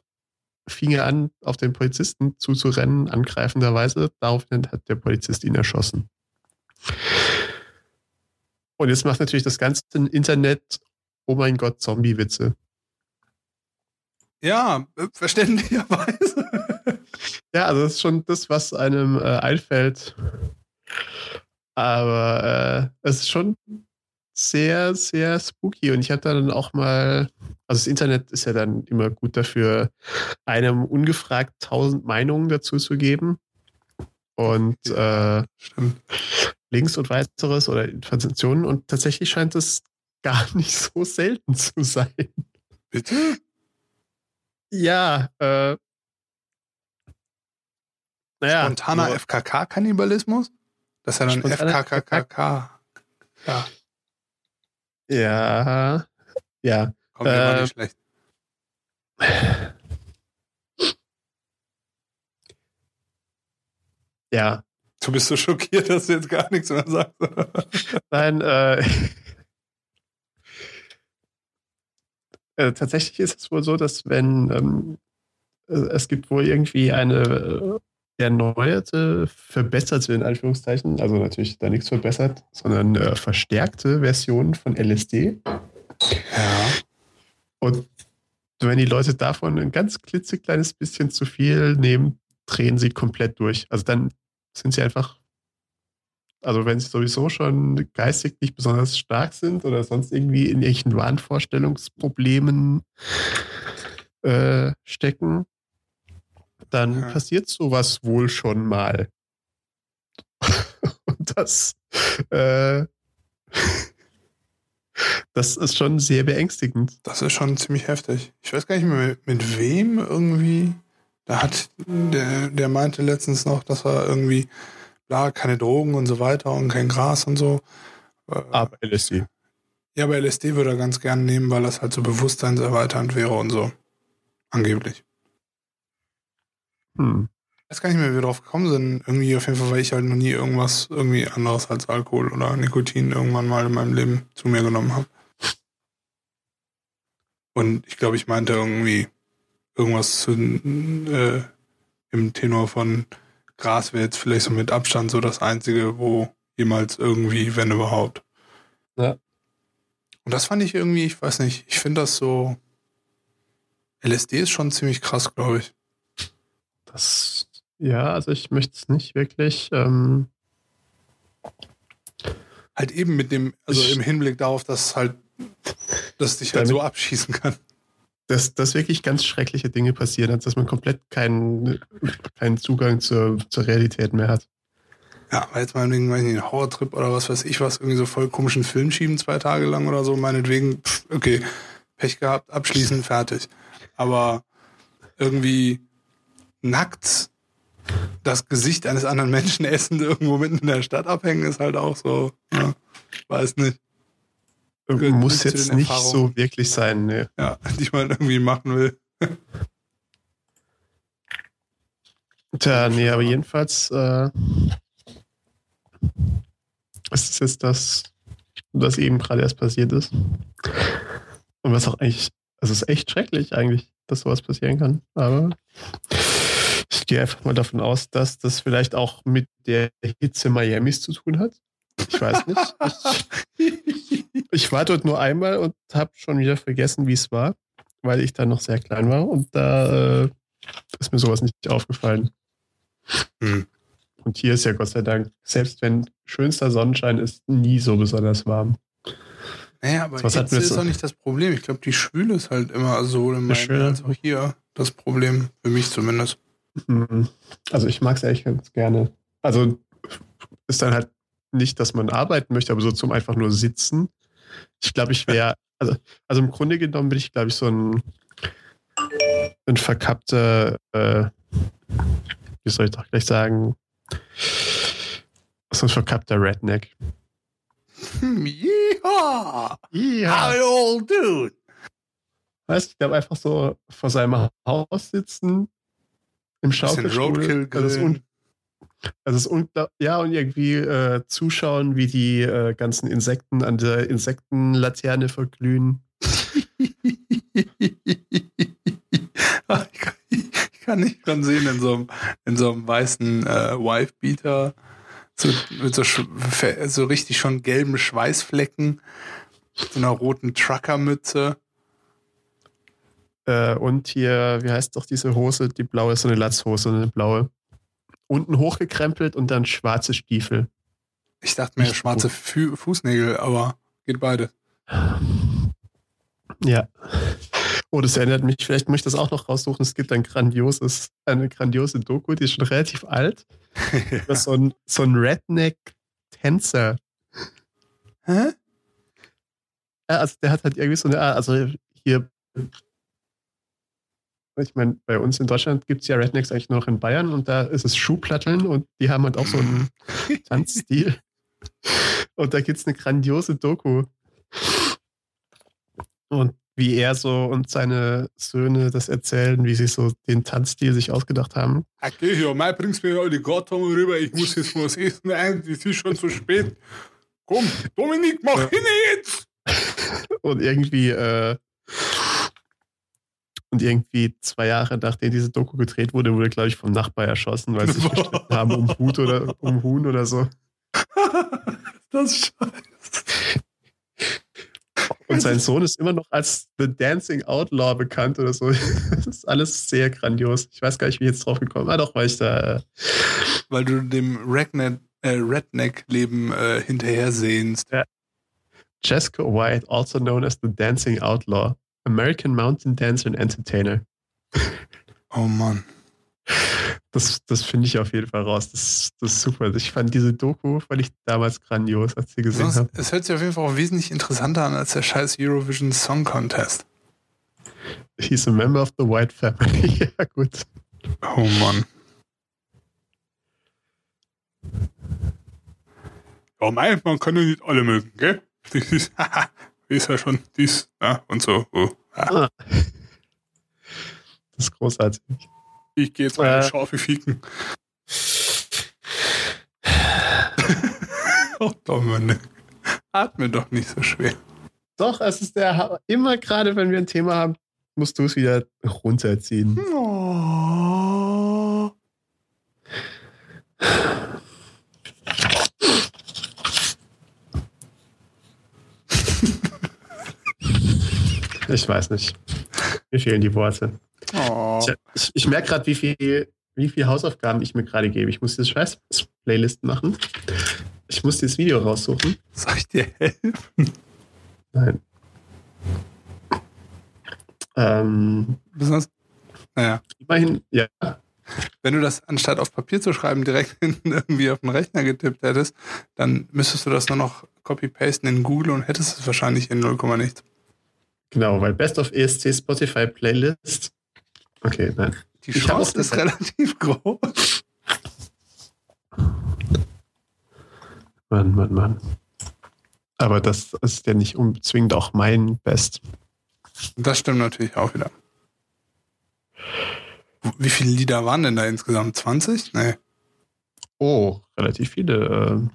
fing er an, auf den Polizisten zuzurennen, angreifenderweise. Daraufhin hat der Polizist ihn erschossen. Und jetzt macht natürlich das ganze Internet, oh mein Gott, Zombie-Witze. Ja, äh, verständlicherweise. Ja, also das ist schon das, was einem äh, einfällt. Aber äh, es ist schon sehr, sehr spooky. Und ich hatte dann auch mal, also das Internet ist ja dann immer gut dafür, einem ungefragt tausend Meinungen dazu zu geben. Und äh. Links und weiteres oder Informationen. Und tatsächlich scheint es gar nicht so selten zu sein. Bitte? Ja, äh, naja. Spontaner so- FKK-Kannibalismus? Das ist ja dann Spontaner FKKK. Ja, Ja, ja. kommt Äh, nicht schlecht. Ja, Du bist so schockiert, dass du jetzt gar nichts mehr sagst. nein, äh, äh, tatsächlich ist es wohl so, dass wenn ähm, äh, es gibt wohl irgendwie eine äh, erneuerte, verbesserte, in Anführungszeichen, also natürlich da nichts verbessert, sondern äh, verstärkte Version von LSD. ja. Und wenn die Leute davon ein ganz klitzekleines bisschen zu viel nehmen, drehen sie komplett durch. Also dann sind sie einfach, also wenn sie sowieso schon geistig nicht besonders stark sind oder sonst irgendwie in irgendwelchen Wahnvorstellungsproblemen äh, stecken, dann Ja. passiert sowas wohl schon mal. Und das, äh, das ist schon sehr beängstigend. Das ist schon ziemlich heftig. Ich weiß gar nicht mehr, mit, wem irgendwie. Da hat, der, der meinte letztens noch, dass er irgendwie, bla, keine Drogen und so weiter und kein Gras und so. Äh, Aber LSD. Ja, aber LSD würde er ganz gern nehmen, weil das halt so bewusstseinserweiternd wäre und so. Angeblich. Hm. Ich weiß gar nicht mehr, wie wir drauf gekommen sind. Irgendwie auf jeden Fall, weil ich halt noch nie irgendwas irgendwie anderes als Alkohol oder Nikotin irgendwann mal in meinem Leben zu mir genommen habe. Und ich glaube, ich meinte irgendwie irgendwas zu, äh, im Tenor von Gras wäre jetzt vielleicht so mit Abstand so das Einzige, wo jemals irgendwie, wenn überhaupt. Ja. Und das fand ich irgendwie, ich weiß nicht, ich finde das so. LSD ist schon ziemlich krass, glaube ich. Das Ja, also ich möchte es nicht wirklich. Ähm, halt eben mit dem, also Ich- im Hinblick darauf, dass halt, dass dich halt Damit- so abschießen kann. dass, dass wirklich ganz schreckliche Dinge passieren, also dass man komplett keinen, keinen Zugang zur, zur Realität mehr hat. Ja, aber jetzt mal wegen, weiß nicht, einen Horrortrip oder was weiß ich was, irgendwie so voll komischen Film schieben, zwei Tage lang oder so, meinetwegen, pff, okay, Pech gehabt, abschließen, fertig. Aber irgendwie nackt das Gesicht eines anderen Menschen essen, irgendwo mitten in der Stadt abhängen, ist halt auch so, ja, weiß nicht. Gehört Muss jetzt nicht so wirklich sein. Ne? Ja, die mal irgendwie machen will. Tja, nee, aber jedenfalls äh, es ist jetzt das, was eben gerade erst passiert ist. Und was auch eigentlich, also es ist echt schrecklich eigentlich, dass sowas passieren kann. Aber ich gehe einfach mal davon aus, dass das vielleicht auch mit der Hitze Miamis zu tun hat. Ich weiß nicht. Ich, ich war dort nur einmal und habe schon wieder vergessen, wie es war, weil ich da noch sehr klein war und da äh, ist mir sowas nicht aufgefallen. Hm. Und hier ist ja Gott sei Dank, selbst wenn schönster Sonnenschein ist, nie so besonders warm. Naja, aber Was Hitze ist so? auch nicht das Problem. Ich glaube, die Schwüle ist halt immer sowohl in Schwüle. als auch hier das Problem. Für mich zumindest. Mhm. Also ich mag es eigentlich ganz gerne. Also ist dann halt nicht, dass man arbeiten möchte, aber so zum einfach nur sitzen. Ich glaube, ich wäre, also, also im Grunde genommen bin ich, glaube ich, so ein, ein verkappter, äh, wie soll ich doch gleich sagen, so ein verkappter Redneck. Hm, yeehaw! Ja. How old dude? Weißt du, ich glaube einfach so vor seinem Haus sitzen, im Schaukelstuhl. Ist, un ist unglaublich. Ja, und irgendwie äh, zuschauen, wie die äh, ganzen Insekten an der Insektenlaterne verglühen. Ach, ich, kann, ich kann nicht schon sehen in so einem, in so einem weißen äh, Wife-Beater. So, mit so, so richtig schon gelben Schweißflecken. So einer roten Truckermütze. Äh, und hier, wie heißt doch diese Hose? Die blaue, so eine Latzhose, eine blaue. Unten hochgekrempelt und dann schwarze Stiefel. Ich dachte mir Nicht schwarze Fü Fußnägel, aber geht beide. Ja. Oh, das erinnert mich, vielleicht muss ich das auch noch raussuchen. Es gibt ein grandioses, eine grandiose Doku, die ist schon relativ alt. über so ein, so ein Redneck-Tänzer. Hä? Ja, also der hat halt irgendwie so eine, Art- also hier, ich meine, bei uns in Deutschland gibt es ja Rednecks eigentlich nur noch in Bayern und da ist es Schuhplatteln und die haben halt auch so einen Tanzstil. Und da gibt es eine grandiose Doku. Und wie er so und seine Söhne das erzählen, wie sie so den Tanzstil sich ausgedacht haben. Okay, ja, mal bringst mir alle Karton rüber. Ich muss jetzt was essen. Eigentlich ist es schon zu spät. Komm, Dominik, mach Ja. hin jetzt! Und irgendwie, äh, und irgendwie zwei Jahre nachdem diese Doku gedreht wurde, wurde, glaube ich, vom Nachbar erschossen, weil sie sich gestritten haben um Hut oder um Huhn oder so. das ist scheiße. Und sein Sohn ist immer noch als The Dancing Outlaw bekannt oder so. Das ist alles sehr grandios. Ich weiß gar nicht, wie ich jetzt drauf gekommen Ah, doch, weil ich da. Äh, Weil du dem äh, Redneck-Leben äh, hinterher sehnst. Jessica White, also known as The Dancing Outlaw, American Mountain Dancer and Entertainer. Oh Mann. Das, das finde ich auf jeden Fall raus. Das, das ist super. Ich fand diese Doku, fand ich damals grandios, als ich sie gesehen habe. es hört sich auf jeden Fall auch wesentlich interessanter an als der scheiß Eurovision Song Contest. He's a member of the White Family. ja, gut. Oh Mann. Ja, mein, man kann ja nicht alle mögen, gell? Ist, ja schon dies, ja, und so. Oh. Ah. Das ist großartig. Ich gehe jetzt mal eine Äh. Schafe ficken. oh, Dominik. Atme doch nicht so schwer. Doch, es ist der. Ha- Immer gerade, wenn wir ein Thema haben, musst du es wieder runterziehen. Oh. Ich weiß nicht. Mir fehlen die Worte. Oh. Ich, ich, ich merke gerade, wie viel wie viele Hausaufgaben ich mir gerade gebe. Ich muss diese scheiß Playlist machen. Ich muss dieses Video raussuchen. Soll ich dir helfen? Nein. Ähm, Besonders, naja, immerhin, ja. wenn du das anstatt auf Papier zu schreiben direkt hinten irgendwie auf den Rechner getippt hättest, dann müsstest du das nur noch copy-pasten in Google und hättest es wahrscheinlich in 0, nichts. Genau, weil Best of ESC Spotify Playlist. Okay, nein. Die Chance ist relativ groß. Mann, Mann, Mann. Aber das ist ja nicht unbedingt auch mein Best. Das stimmt natürlich auch wieder. Wie viele Lieder waren denn da insgesamt? 20? Nee. Oh, relativ viele. ähm.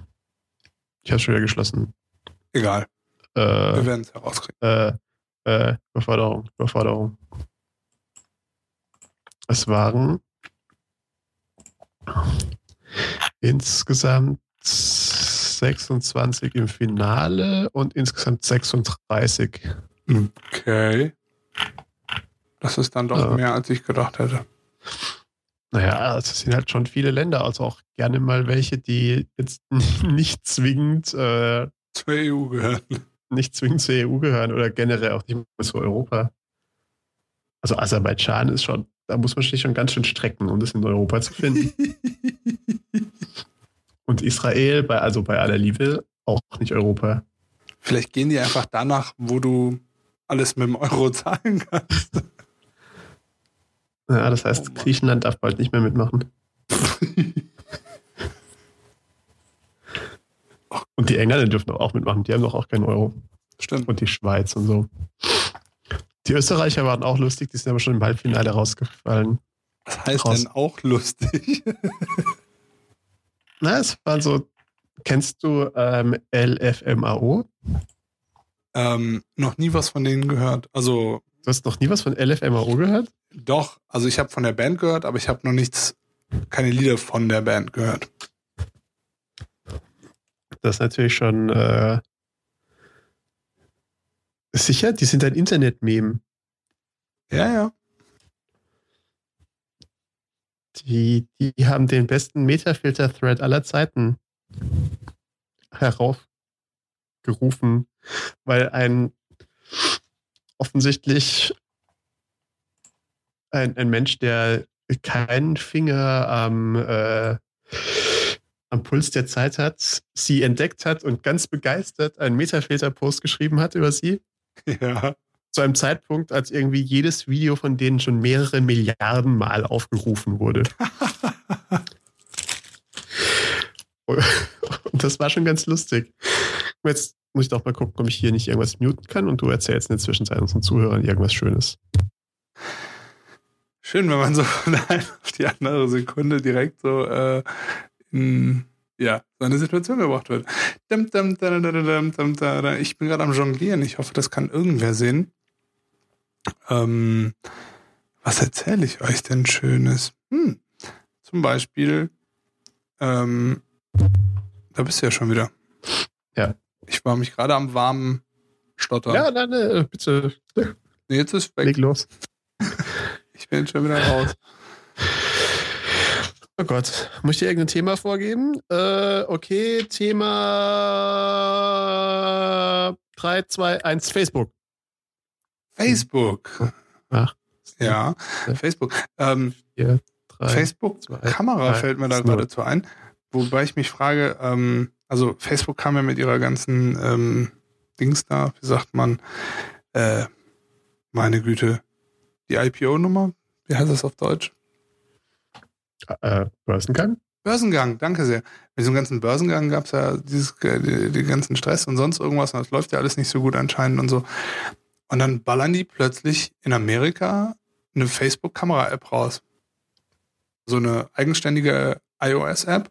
Ich habe schon wieder geschlossen. Egal. Wir Äh, werden es herauskriegen. äh, äh, Überforderung, Überforderung. Es waren insgesamt 26 im Finale und insgesamt 36. Okay. Das ist dann doch Ja. mehr, als ich gedacht hätte. Naja, es sind halt schon viele Länder, also auch gerne mal welche, die jetzt nicht zwingend, äh, Zur EU gehören. Nicht zwingend zur EU gehören oder generell auch nicht mehr zu Europa. Also Aserbaidschan ist schon, da muss man sich schon ganz schön strecken, um das in Europa zu finden. Und Israel, bei, also bei aller Liebe, auch nicht Europa. Vielleicht gehen die einfach danach, wo du alles mit dem Euro zahlen kannst. Ja, das heißt, Oh. Griechenland darf bald nicht mehr mitmachen. Und die Engländer dürfen auch mitmachen, die haben doch auch keinen Euro. Stimmt. Und die Schweiz und so. Die Österreicher waren auch lustig, die sind aber schon im Halbfinale rausgefallen. Was heißt Raus. denn auch lustig? Na, es war so, kennst du ähm, LFMAO? ähm, noch nie was von denen gehört. Also Du hast noch nie was von LFMAO gehört? doch, also ich habe von der Band gehört, aber ich habe noch nichts, keine Lieder von der Band gehört. Das ist natürlich schon äh, sicher, die sind ein Internet-Meme. Ja, ja. Die, die haben den besten Metafilter-Thread aller Zeiten heraufgerufen, weil ein offensichtlich ein, ein Mensch, der keinen Finger am, äh, am Puls der Zeit hat, sie entdeckt hat und ganz begeistert einen Metafilter-Post geschrieben hat über sie Ja. zu einem Zeitpunkt, als irgendwie jedes Video von denen schon mehrere Milliarden Mal aufgerufen wurde. Und das war schon ganz lustig. Jetzt muss ich doch mal gucken, ob ich hier nicht irgendwas muten kann und du erzählst in der Zwischenzeit unseren Zuhörern irgendwas Schönes. Schön, wenn man so von der einen auf die andere Sekunde direkt so äh, in ja, so eine Situation gebracht wird. Ich bin gerade am Jonglieren. Ich hoffe, das kann irgendwer sehen. Ähm, was erzähle ich euch denn Schönes? Hm, zum Beispiel, ähm, da bist du ja schon wieder. Ja. Ich war mich gerade am warmen Stottern. Ja, nein, nein, bitte, Nee, jetzt ist weg. leg los. Ich bin schon wieder raus. Oh Gott, muss ich dir irgendein Thema vorgeben? Äh, okay, Thema 3, 2, 1, Facebook. Facebook. Ach. Ja. Facebook. Ähm, drei. Facebook zwei, Kamera drei, fällt mir da zwei. gerade zu ein. Wobei ich mich frage, ähm, also Facebook kam ja mit ihrer ganzen ähm, Dings da, wie sagt man, äh, meine Güte, die IPO-Nummer, wie heißt das auf Deutsch? Äh, Börsengang? Börsengang, danke sehr. Mit diesem ganzen Börsengang gab es ja dieses, äh, die, die ganzen Stress und sonst irgendwas und das läuft ja alles nicht so gut anscheinend und so. Und dann ballern die plötzlich in Amerika eine Facebook-Kamera-App raus. So eine eigenständige iOS-App,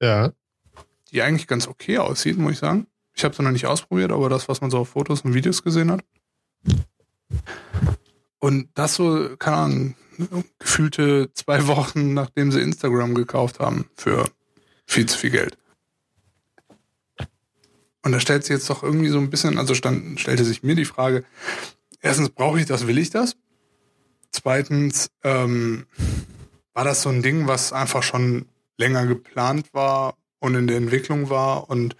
Ja. die eigentlich ganz okay aussieht, muss ich sagen. Ich habe sie noch nicht ausprobiert, aber das, was man so auf Fotos und Videos gesehen hat. Und das so, keine Ahnung, gefühlte zwei Wochen, nachdem sie Instagram gekauft haben für viel zu viel Geld. Und da stellt sich jetzt doch irgendwie so ein bisschen, also stand, stellte sich mir die Frage, erstens, brauche ich das, will ich das? Zweitens, ähm, war das so ein Ding, was einfach schon länger geplant war und in der Entwicklung war und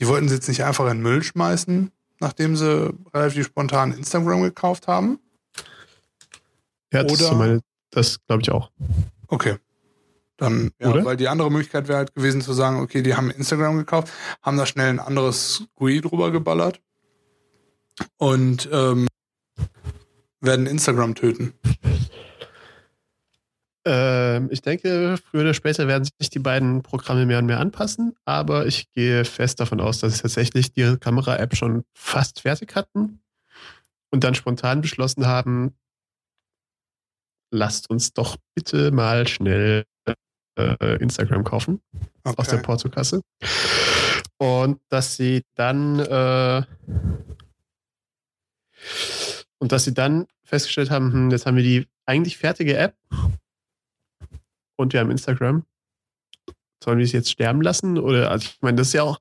die wollten es jetzt nicht einfach in Müll schmeißen, nachdem sie relativ spontan Instagram gekauft haben? Ja, das, Oder- das glaube ich auch. Okay. Dann, ja, Oder? weil die andere Möglichkeit wäre halt gewesen zu sagen, okay, die haben Instagram gekauft, haben da schnell ein anderes GUI drüber geballert und ähm, werden Instagram töten. Ähm, ich denke, früher oder später werden sich die beiden Programme mehr und mehr anpassen, aber ich gehe fest davon aus, dass sie tatsächlich die Kamera-App schon fast fertig hatten und dann spontan beschlossen haben, lasst uns doch bitte mal schnell äh, Instagram kaufen aus der Okay. Portokasse. Und dass sie dann äh, und dass sie dann festgestellt haben, hm, jetzt haben wir die eigentlich fertige App und wir haben Instagram. Sollen wir es jetzt sterben lassen? Oder also ich meine, das ist ja auch,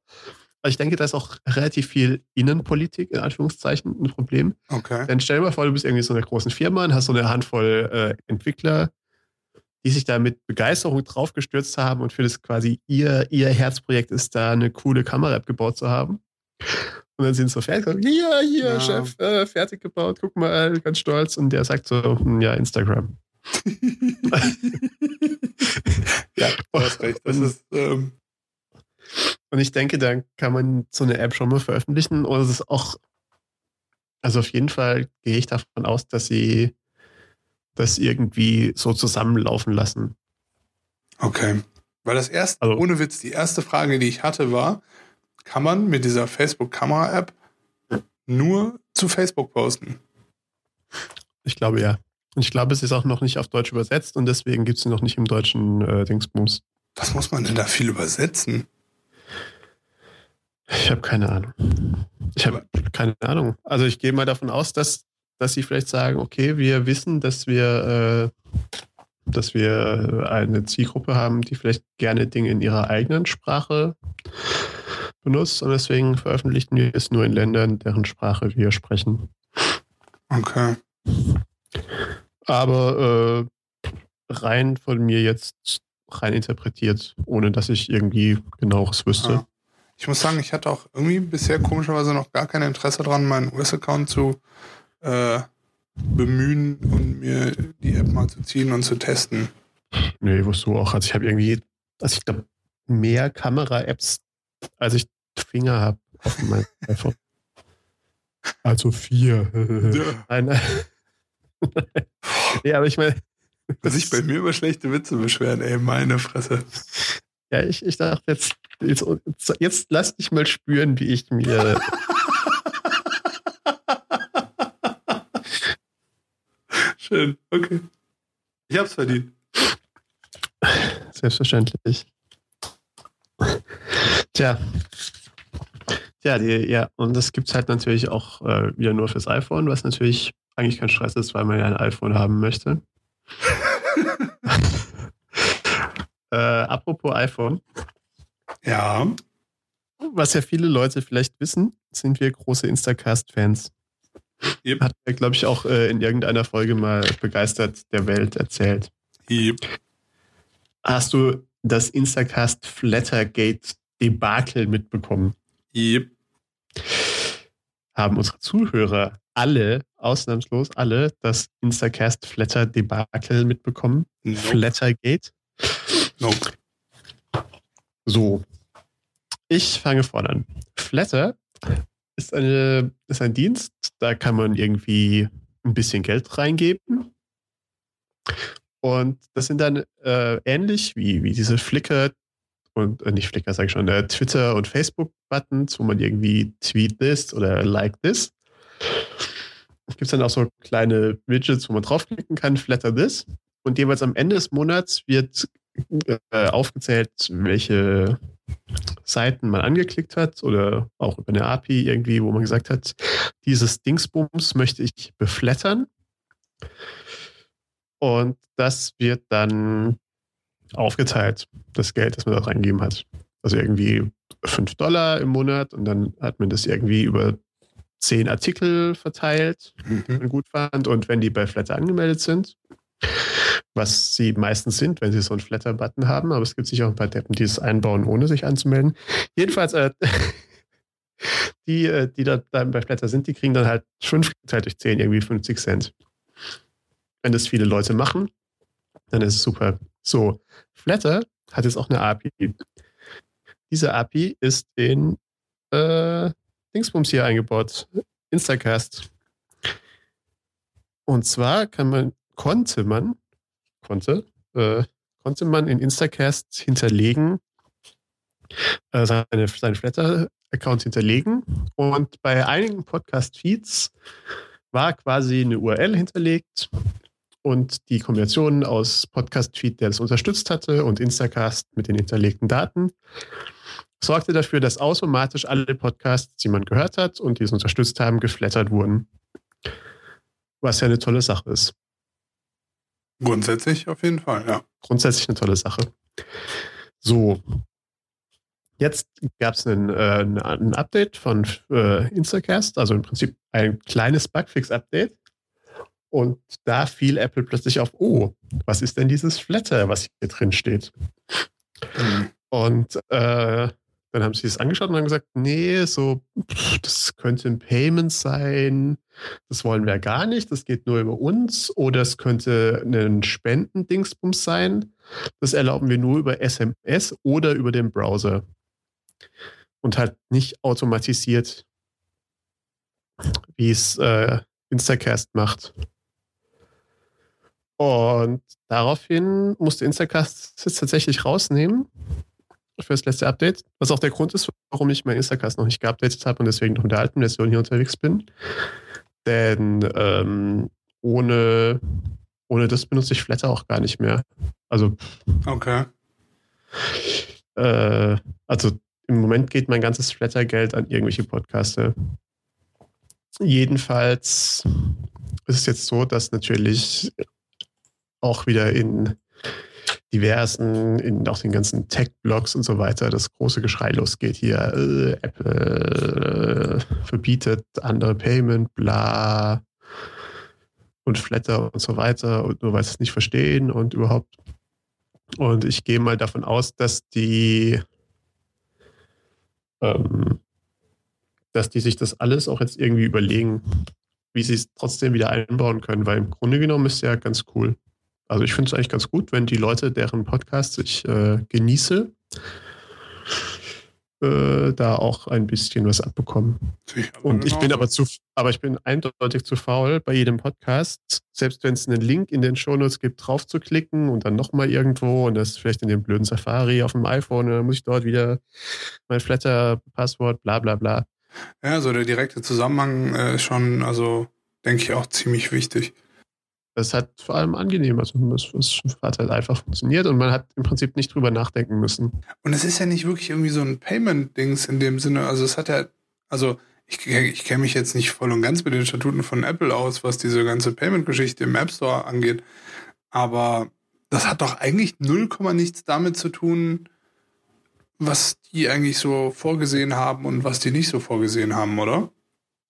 also ich denke, da ist auch relativ viel Innenpolitik, in Anführungszeichen, ein Problem. Okay. Dann stell dir mal vor, du bist irgendwie so einer großen Firma und hast so eine Handvoll äh, Entwickler, die sich da mit Begeisterung draufgestürzt haben und für das quasi ihr, ihr Herzprojekt ist, da eine coole Kamera-App gebaut zu haben. Und dann sind sie so fertig. Ja, hier, Ja. Chef, äh, fertig gebaut, guck mal, ganz stolz. Und der sagt so, hm, ja, Instagram. ja, du hast recht. Das ist, ähm, Und ich denke, dann kann man so eine App schon mal veröffentlichen. Und es ist auch, also auf jeden Fall gehe ich davon aus, dass sie das irgendwie so zusammenlaufen lassen. okay. Weil das erste, Also- ohne Witz, die erste Frage, die ich hatte, war, kann man mit dieser Facebook-Kamera-App nur zu Facebook posten? Ich glaube ja. Und ich glaube, es ist auch noch nicht auf Deutsch übersetzt und deswegen gibt es sie noch nicht im deutschen äh, Dingsbums. Was muss man denn da viel übersetzen? Ich habe keine Ahnung. Ich habe keine Ahnung. Also ich gehe mal davon aus, dass, dass sie vielleicht sagen, okay, wir wissen, dass wir, äh, dass wir eine Zielgruppe haben, die vielleicht gerne Dinge in ihrer eigenen Sprache benutzt und deswegen veröffentlichen wir es nur in Ländern, deren Sprache wir sprechen. Okay. Aber äh, rein von mir jetzt rein interpretiert, ohne dass ich irgendwie genaueres wüsste. Ja. Ich muss sagen, ich hatte auch irgendwie bisher komischerweise noch gar kein Interesse dran, meinen US-Account zu äh, bemühen und mir die App mal zu ziehen und zu testen. Nee, wusste du auch. Also ich habe irgendwie, also ich glaube, mehr Kamera-Apps, als ich Finger habe auf meinem iPhone. Also vier. Ja. Nein, nee, aber ich meine. Sich bei mir über schlechte Witze beschweren, ey, meine Fresse. Ja, ich, ich dachte jetzt, jetzt, jetzt lass dich mal spüren, wie ich mir. Schön, okay. Ich hab's verdient. Selbstverständlich. Tja. Tja, die, ja, und das gibt es halt natürlich auch äh, wieder nur fürs iPhone, was natürlich eigentlich kein Stress ist, weil man ja ein iPhone haben möchte. Äh, apropos iPhone, Ja. was ja viele Leute vielleicht wissen, sind wir große Instacast-Fans. Yep. Hat er, glaube ich, auch äh, in irgendeiner Folge mal begeistert der Welt erzählt. Yep. Hast du das Instacast Flattergate Debakel mitbekommen? Yep. Haben unsere Zuhörer alle, ausnahmslos alle, das Instacast Flatter Debakel mitbekommen? Nope. Flattergate? Nope. So. Ich fange vorne an. Flatter ist, eine, ist ein Dienst, da kann man irgendwie ein bisschen Geld reingeben. Und das sind dann äh, ähnlich wie, wie diese Flickr und äh, nicht Flickr, sage ich schon, äh, Twitter und Facebook-Buttons, wo man irgendwie Tweet this oder Like this. Gibt es dann auch so kleine Widgets, wo man draufklicken kann, Flatter this. Und jeweils am Ende des Monats wird äh, aufgezählt, welche Seiten man angeklickt hat oder auch über eine API irgendwie, wo man gesagt hat, dieses Dingsbums möchte ich beflattern. Und das wird dann aufgeteilt, das Geld, das man da reingegeben hat. Also irgendwie 5 Dollar im Monat und dann hat man das irgendwie über 10 Artikel verteilt, die Mhm. man gut fand. Und wenn die bei Flatter angemeldet sind, was sie meistens sind, wenn sie so einen Flatter-Button haben, aber es gibt sicher auch ein paar Deppen, die es einbauen, ohne sich anzumelden. Jedenfalls, äh, die, äh, die da, da bei Flatter sind, die kriegen dann halt 5 geteilt durch 10, irgendwie 50 Cent. Wenn das viele Leute machen, dann ist es super. So, Flatter hat jetzt auch eine API. Diese API ist in äh, Dingsbums hier eingebaut, Instacast. Und zwar kann man, konnte man, konnte, äh, konnte man in Instacast hinterlegen, äh, seine, seinen Flatter-Account hinterlegen. Und bei einigen Podcast-Feeds war quasi eine URL hinterlegt und die Kombination aus Podcast-Feed, der das unterstützt hatte, und Instacast mit den hinterlegten Daten sorgte dafür, dass automatisch alle Podcasts, die man gehört hat und die es unterstützt haben, geflattert wurden. Was ja eine tolle Sache ist. Grundsätzlich auf jeden Fall, ja. Grundsätzlich eine tolle Sache. So. Jetzt gab es ein, äh, ein, Update von äh, Instacast, also im Prinzip ein kleines Bugfix-Update. Und da fiel Apple plötzlich auf, oh, was ist denn dieses Flatter, was hier drin steht? Mhm. Und äh, dann haben sie es angeschaut und haben gesagt, nee, so, das könnte ein Payment sein, das wollen wir gar nicht, das geht nur über uns. Oder es könnte ein Spendendingsbums sein, das erlauben wir nur über SMS oder über den Browser. Und halt nicht automatisiert, wie es äh, Instacast macht. Und daraufhin musste Instacast es tatsächlich rausnehmen für das letzte Update, was auch der Grund ist, warum ich mein Instacast noch nicht geupdatet habe und deswegen noch in der alten Version hier unterwegs bin. Denn ähm, ohne, ohne das benutze ich Flatter auch gar nicht mehr. Also. Okay. Äh, also im Moment geht mein ganzes Flatter-Geld an irgendwelche Podcaster. Jedenfalls ist es jetzt so, dass natürlich auch wieder in diversen, in auch den ganzen Tech-Blogs und so weiter, das große Geschrei losgeht hier, äh, Apple äh, verbietet andere Payment, bla und Flatter und so weiter und nur weil sie es nicht verstehen und überhaupt. Und ich gehe mal davon aus, dass die ähm, dass die sich das alles auch jetzt irgendwie überlegen, wie sie es trotzdem wieder einbauen können, weil im Grunde genommen ist es ja ganz cool. Also ich finde es eigentlich ganz gut, wenn die Leute, deren Podcast ich äh, genieße, äh, da auch ein bisschen was abbekommen. Und ich bin aber zu, aber ich bin eindeutig zu faul, bei jedem Podcast, selbst wenn es einen Link in den Shownotes gibt, drauf zu klicken und dann nochmal irgendwo und das vielleicht in dem blöden Safari auf dem iPhone, dann muss ich dort wieder mein Flatter-Passwort, bla bla bla. Ja, also der direkte Zusammenhang äh, ist schon, also denke ich auch ziemlich wichtig. Das hat vor allem angenehm. Also es, hat halt einfach funktioniert und man hat im Prinzip nicht drüber nachdenken müssen. Und es ist ja nicht wirklich irgendwie so ein Payment-Dings in dem Sinne. Also es hat ja, also ich, ich kenne mich jetzt nicht voll und ganz mit den Statuten von Apple aus, was diese ganze Payment-Geschichte im App Store angeht. Aber das hat doch eigentlich null Komma nichts damit zu tun, was die eigentlich so vorgesehen haben und was die nicht so vorgesehen haben, oder?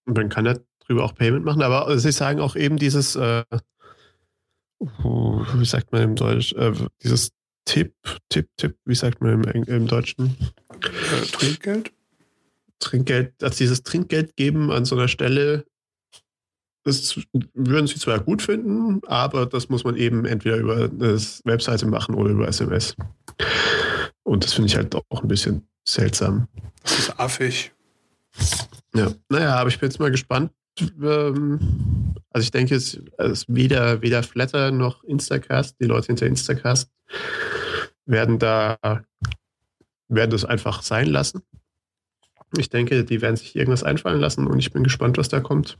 Und man kann ja drüber auch Payment machen, aber sie sagen auch eben dieses, äh, wie sagt man im Deutsch, äh, dieses Tipp, Tipp, Tipp, wie sagt man im, im Deutschen? Äh, Trinkgeld? Trinkgeld, also dieses Trinkgeld geben an so einer Stelle, das würden sie zwar gut finden, aber das muss man eben entweder über eine Webseite machen oder über SMS. Und das finde ich halt auch ein bisschen seltsam. Das ist affig. Ja, naja, aber ich bin jetzt mal gespannt, ähm, also ich denke, es ist weder, weder Flatter noch Instacast, die Leute hinter Instacast werden da, werden das einfach sein lassen. Ich denke, die werden sich irgendwas einfallen lassen und ich bin gespannt, was da kommt.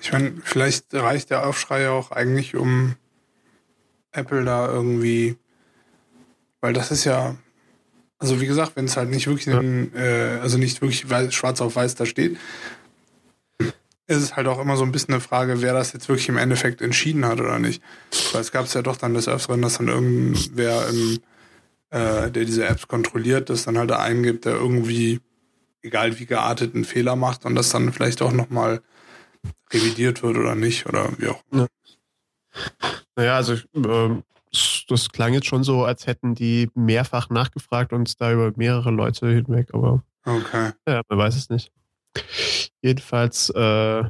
Ich meine, vielleicht reicht der Aufschrei auch eigentlich, um Apple da irgendwie, weil das ist ja, also wie gesagt, wenn es halt nicht wirklich, ja. in, äh, also nicht wirklich weiß, schwarz auf weiß da steht, ist es halt auch immer so ein bisschen eine Frage, wer das jetzt wirklich im Endeffekt entschieden hat oder nicht. Weil es gab es ja doch dann des Öfteren, dass dann irgendwer, im, äh, der diese Apps kontrolliert, das dann halt da eingibt, der irgendwie, egal wie geartet, einen Fehler macht und das dann vielleicht auch nochmal revidiert wird oder nicht oder wie auch immer. Ja. Naja, also ähm, das klang jetzt schon so, als hätten die mehrfach nachgefragt und da über mehrere Leute hinweg, aber Okay. ja, man weiß es nicht. Jedenfalls, äh,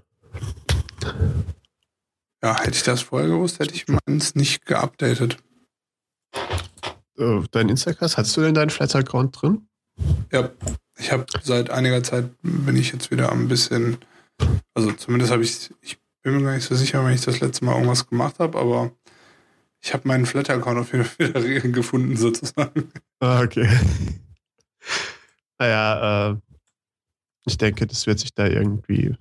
Ja, hätte ich das vorher gewusst, hätte ich meins nicht geupdatet. äh, dein Instagram, hattest du denn deinen Flatter-Account drin? Ja, ich habe seit einiger Zeit bin ich jetzt wieder ein bisschen, also zumindest habe ich, ich bin mir gar nicht so sicher, wenn ich das letzte Mal irgendwas gemacht habe, aber ich habe meinen Flatter-Account auf jeden Fall wieder gefunden sozusagen. Ah, okay. naja, äh, ich denke, das wird sich da irgendwie,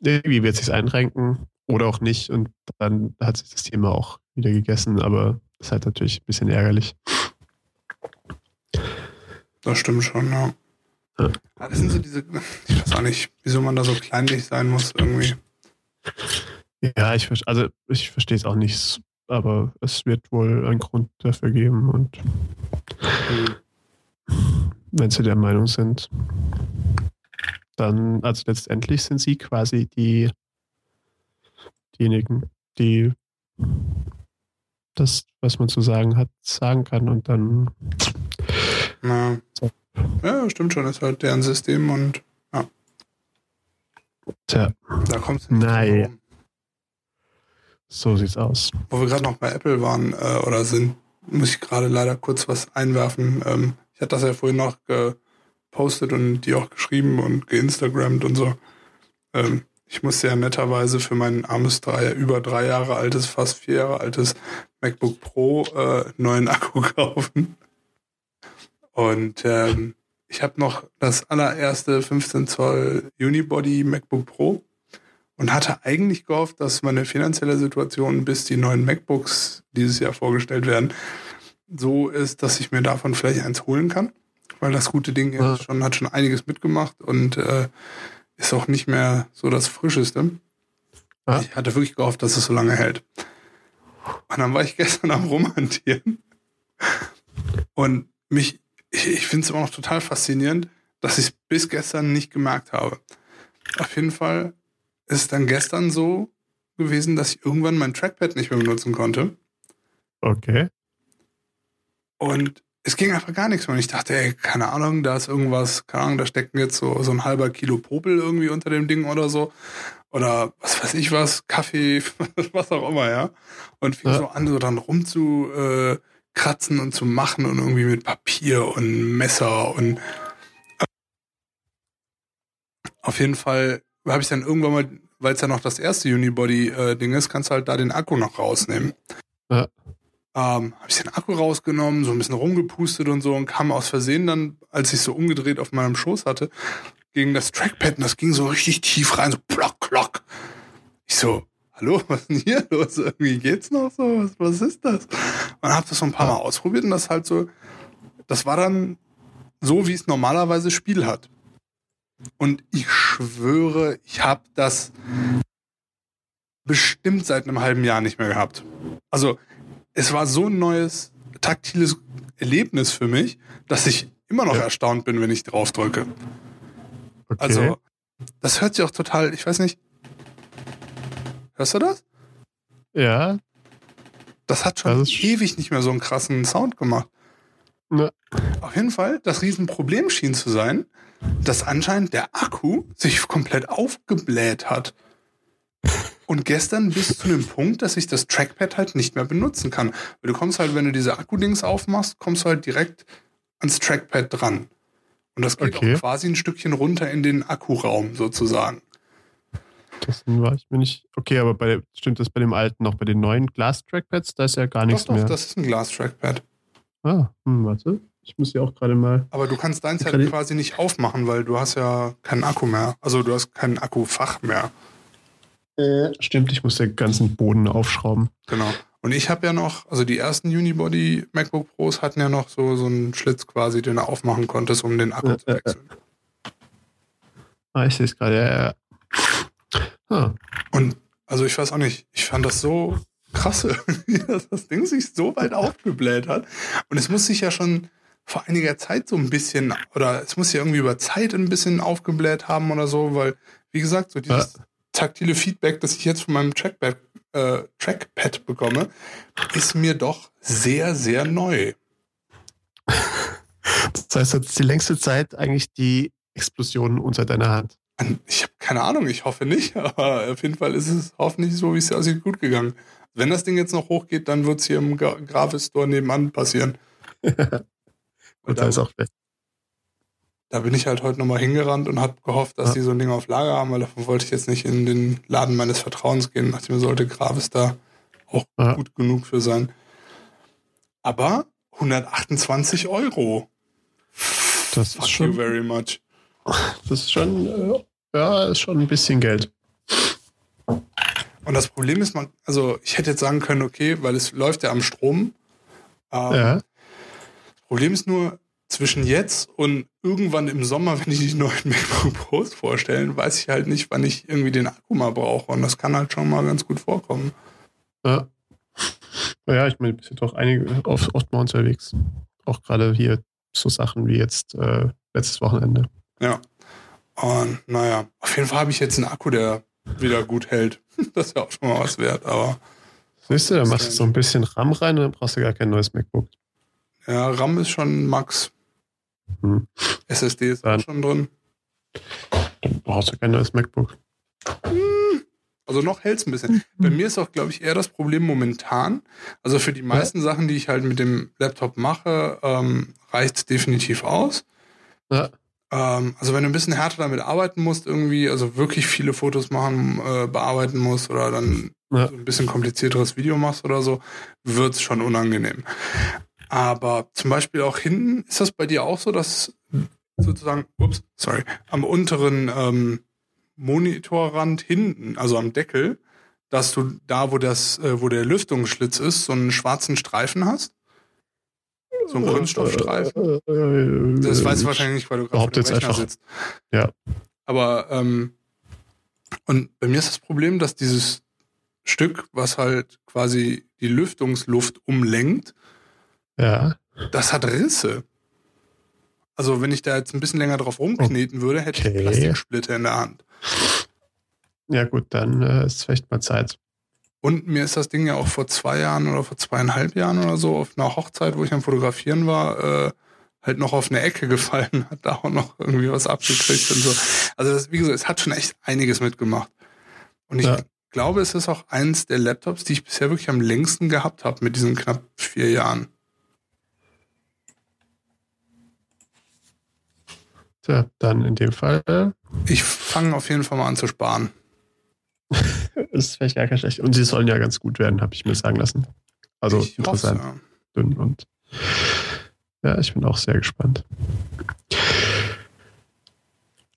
irgendwie wird sich einrenken oder auch nicht und dann hat sich das Thema auch wieder gegessen, aber das ist halt natürlich ein bisschen ärgerlich. Das stimmt schon, ja. Ja. Das sind so diese, ich weiß auch nicht, wieso man da so kleinlich sein muss irgendwie. Ja, ich, also ich verstehe es auch nicht, aber es wird wohl einen Grund dafür geben und wenn sie der Meinung sind, dann, also letztendlich sind sie quasi die, diejenigen, die das, was man zu sagen hat, sagen kann und dann, Na, So. ja, stimmt schon, ist halt deren System und tja, da kommt es Nein. so sieht's aus. Wo wir gerade noch bei Apple waren äh, oder sind, muss ich gerade leider kurz was einwerfen. Ähm, ich hatte das ja vorhin noch gepostet und die auch geschrieben und geinstagrammt und so. Ähm, ich musste ja netterweise für mein armes drei, über drei Jahre altes, fast vier Jahre altes MacBook Pro äh, neuen Akku kaufen. Und ähm, ich habe noch das allererste 15 Zoll Unibody MacBook Pro und hatte eigentlich gehofft, dass meine finanzielle Situation, bis die neuen MacBooks dieses Jahr vorgestellt werden, so ist, dass ich mir davon vielleicht eins holen kann. Weil das gute Ding Ja. schon, hat schon einiges mitgemacht und äh, ist auch nicht mehr so das Frischeste. Ja. Ich hatte wirklich gehofft, dass es so lange hält. Und dann war ich gestern am Rumhantieren und mich, ich, ich finde es immer noch total faszinierend, dass ich es bis gestern nicht gemerkt habe. Auf jeden Fall ist es dann gestern so gewesen, dass ich irgendwann mein Trackpad nicht mehr benutzen konnte. Okay. Und es ging einfach gar nichts mehr. Und ich dachte, ey, keine Ahnung, da ist irgendwas, keine Ahnung, da steckt jetzt so, so ein halber Kilo Popel irgendwie unter dem Ding oder so. Oder was weiß ich was, Kaffee, was auch immer, ja. Und fing Ja. so an, so dann rum zu äh, kratzen und zu machen und irgendwie mit Papier und Messer und auf jeden Fall habe ich dann irgendwann mal, weil es ja noch das erste Unibody-Ding ist, kannst du halt da den Akku noch rausnehmen. Ja. Ähm, habe ich den Akku rausgenommen, so ein bisschen rumgepustet und so und kam aus Versehen dann, als ich so umgedreht auf meinem Schoß hatte, gegen das Trackpad und das ging so richtig tief rein, so plock, plock. Ich so, hallo, was ist denn hier los? Irgendwie geht's noch so? Was, was ist das? Und habe das so ein paar Mal ausprobiert und das halt so, das war dann so, wie es normalerweise Spiel hat. Und ich schwöre, ich habe das bestimmt seit einem halben Jahr nicht mehr gehabt. Also es war so ein neues taktiles Erlebnis für mich, dass ich immer noch Ja. erstaunt bin, wenn ich drauf drücke. okay. Also das hört sich auch total, ich weiß nicht. Hörst du das? ja, Das hat schon Das ewig nicht mehr so einen krassen Sound gemacht. Ja. Auf jeden Fall, das Riesenproblem schien zu sein, dass anscheinend der Akku sich komplett aufgebläht hat. Und gestern bis zu dem Punkt, dass ich das Trackpad halt nicht mehr benutzen kann. Weil du kommst halt, wenn du diese Akku-Dings aufmachst, kommst du halt direkt ans Trackpad dran. Und das geht Okay. auch quasi ein Stückchen runter in den Akkuraum sozusagen. das war ich mir nicht. Okay, aber bei, stimmt das bei dem alten noch? Bei den neuen Glas-Trackpads, da ist ja gar Doch, nichts doch, mehr. das ist ein Glas-Trackpad. ah, hm, warte. Ich muss ja auch gerade mal. Aber du kannst deins halt quasi nicht aufmachen, weil du hast ja keinen Akku mehr. Also du hast kein Akkufach mehr. Äh, stimmt, ich muss den ganzen Boden aufschrauben. Genau. Und ich habe ja noch, also die ersten Unibody MacBook Pros hatten ja noch so, so einen Schlitz quasi, den du aufmachen konntest, um den Akku Äh, zu wechseln. Ah, ich sehe es gerade. Ja, ja. Ah, Und also ich weiß auch nicht, ich fand das so krass, irgendwie, dass das Ding sich so weit aufgebläht hat. Und es muss sich ja schon vor einiger Zeit so ein bisschen, oder es muss ja irgendwie über Zeit ein bisschen aufgebläht haben oder so, weil, wie gesagt, so dieses taktile Feedback, das ich jetzt von meinem Trackpad äh, Trackpad bekomme, ist mir doch sehr, sehr neu. Das heißt, jetzt ist die längste Zeit eigentlich die Explosion unter deiner Hand. Ich habe keine Ahnung, ich hoffe nicht, aber auf jeden Fall ist es hoffentlich so, wie es aussieht, gut gegangen. Wenn das Ding jetzt noch hochgeht, dann wird es hier im Gravis Store nebenan passieren. und da ist auch weg. Da bin ich halt heute nochmal hingerannt und habe gehofft, dass ja. die so ein Ding auf Lager haben, weil davon wollte ich jetzt nicht in den Laden meines Vertrauens gehen. Dachte mir, sollte Gravis da auch ja. gut genug für sein. Aber 128 Euro. Das Fuck ist schon, you very much. Das ist schon, äh, ja, ist schon ein bisschen Geld. Und das Problem ist, man, also ich hätte jetzt sagen können, okay, weil es läuft ja am Strom. Ähm, ja. Das Problem ist nur, zwischen jetzt und irgendwann im Sommer, wenn ich die neuen MacBook Pros vorstellen, weiß ich halt nicht, wann ich irgendwie den Akku mal brauche. Und das kann halt schon mal ganz gut vorkommen. Ja. Ja, ich meine, bist ja doch einige oft, oft mal unterwegs. Auch gerade hier so Sachen wie jetzt äh, letztes Wochenende. Ja. Und naja, auf jeden Fall habe ich jetzt einen Akku, der wieder gut hält. Das ist ja auch schon mal was wert, aber. Siehst du, da machst du so ein bisschen RAM rein und dann brauchst du gar kein neues MacBook. Ja, RAM ist schon Max. Hm. SSD ist dann, auch schon drin. Dann brauchst du kein neues MacBook. Hm. Also noch hält es ein bisschen. Bei mir ist auch, glaube ich, eher das Problem momentan. Also für die meisten ja. Sachen, die ich halt mit dem Laptop mache, ähm, reicht es definitiv aus. Ja. Ähm, also wenn du ein bisschen härter damit arbeiten musst, irgendwie, also wirklich viele Fotos machen, äh, bearbeiten musst oder dann ja. so ein bisschen komplizierteres Video machst oder so, wird es schon unangenehm. Aber zum Beispiel auch hinten, ist das bei dir auch so, dass sozusagen, ups, sorry, am unteren ähm, Monitorrand hinten, also am Deckel, dass du da, wo das, äh, wo der Lüftungsschlitz ist, so einen schwarzen Streifen hast? So einen Kunststoffstreifen? Äh, äh, das weißt du wahrscheinlich nicht, weil du gerade auf dem Rechner sitzt. Ja. Aber, ähm, und bei mir ist das Problem, dass dieses Stück, was halt quasi die Lüftungsluft umlenkt, ja. Das hat Risse. Also wenn ich da jetzt ein bisschen länger drauf rumkneten würde, hätte okay. ich Plastiksplitter in der Hand. Ja gut, dann äh, ist vielleicht mal Zeit. Und mir ist das Ding ja auch vor zwei Jahren oder vor zweieinhalb Jahren oder so auf einer Hochzeit, wo ich am Fotografieren war, äh, halt noch auf eine Ecke gefallen, hat da auch noch irgendwie was abgekriegt und so. Also das, wie gesagt, es hat schon echt einiges mitgemacht. Und ich ja. glaube, es ist auch eins der Laptops, die ich bisher wirklich am längsten gehabt habe mit diesen knapp vier Jahren. Tja, dann in dem Fall. Ich fange auf jeden Fall mal an zu sparen. ist vielleicht gar kein schlecht. Und sie sollen ja ganz gut werden, habe ich mir sagen lassen. Also ich interessant. Hoffe, ja. Dünn und ja, ich bin auch sehr gespannt.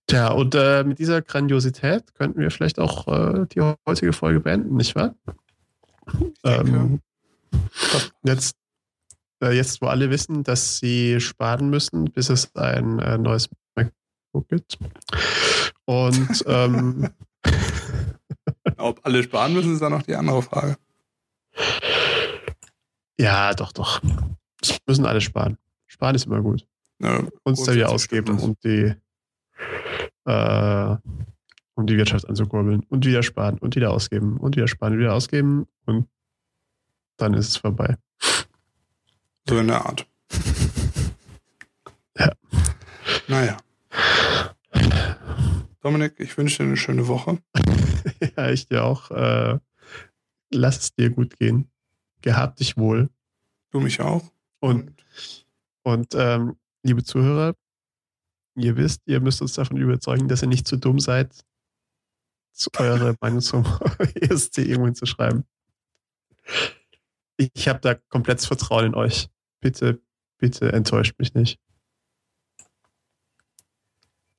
Tja, und äh, mit dieser Grandiosität könnten wir vielleicht auch äh, die heutige Folge beenden, nicht wahr? Ähm, jetzt, äh, jetzt, wo alle wissen, dass sie sparen müssen, bis es ein äh, neues gibt. Und ähm, ob alle sparen müssen, ist dann noch die andere Frage. Ja, doch, doch. Es müssen alle sparen. Sparen ist immer gut. Ja, Uns da wieder ausgeben, um die, äh, um die Wirtschaft anzukurbeln. Und wieder sparen und wieder ausgeben und wieder sparen und wieder ausgeben. Und dann ist es vorbei. So in der Art. Ja. Naja. Dominik, ich wünsche dir eine schöne Woche. ja, ich dir auch. Äh, lass es dir gut gehen. Gehab dich wohl. Du mich auch. Und, und ähm, liebe Zuhörer, ihr wisst, ihr müsst uns davon überzeugen, dass ihr nicht zu dumm seid, eure Meinung zum ESC irgendwo zu schreiben. Ich habe da komplettes Vertrauen in euch. Bitte, bitte enttäuscht mich nicht.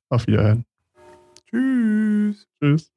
Auf Wiederhören. Tschüss. Tschüss.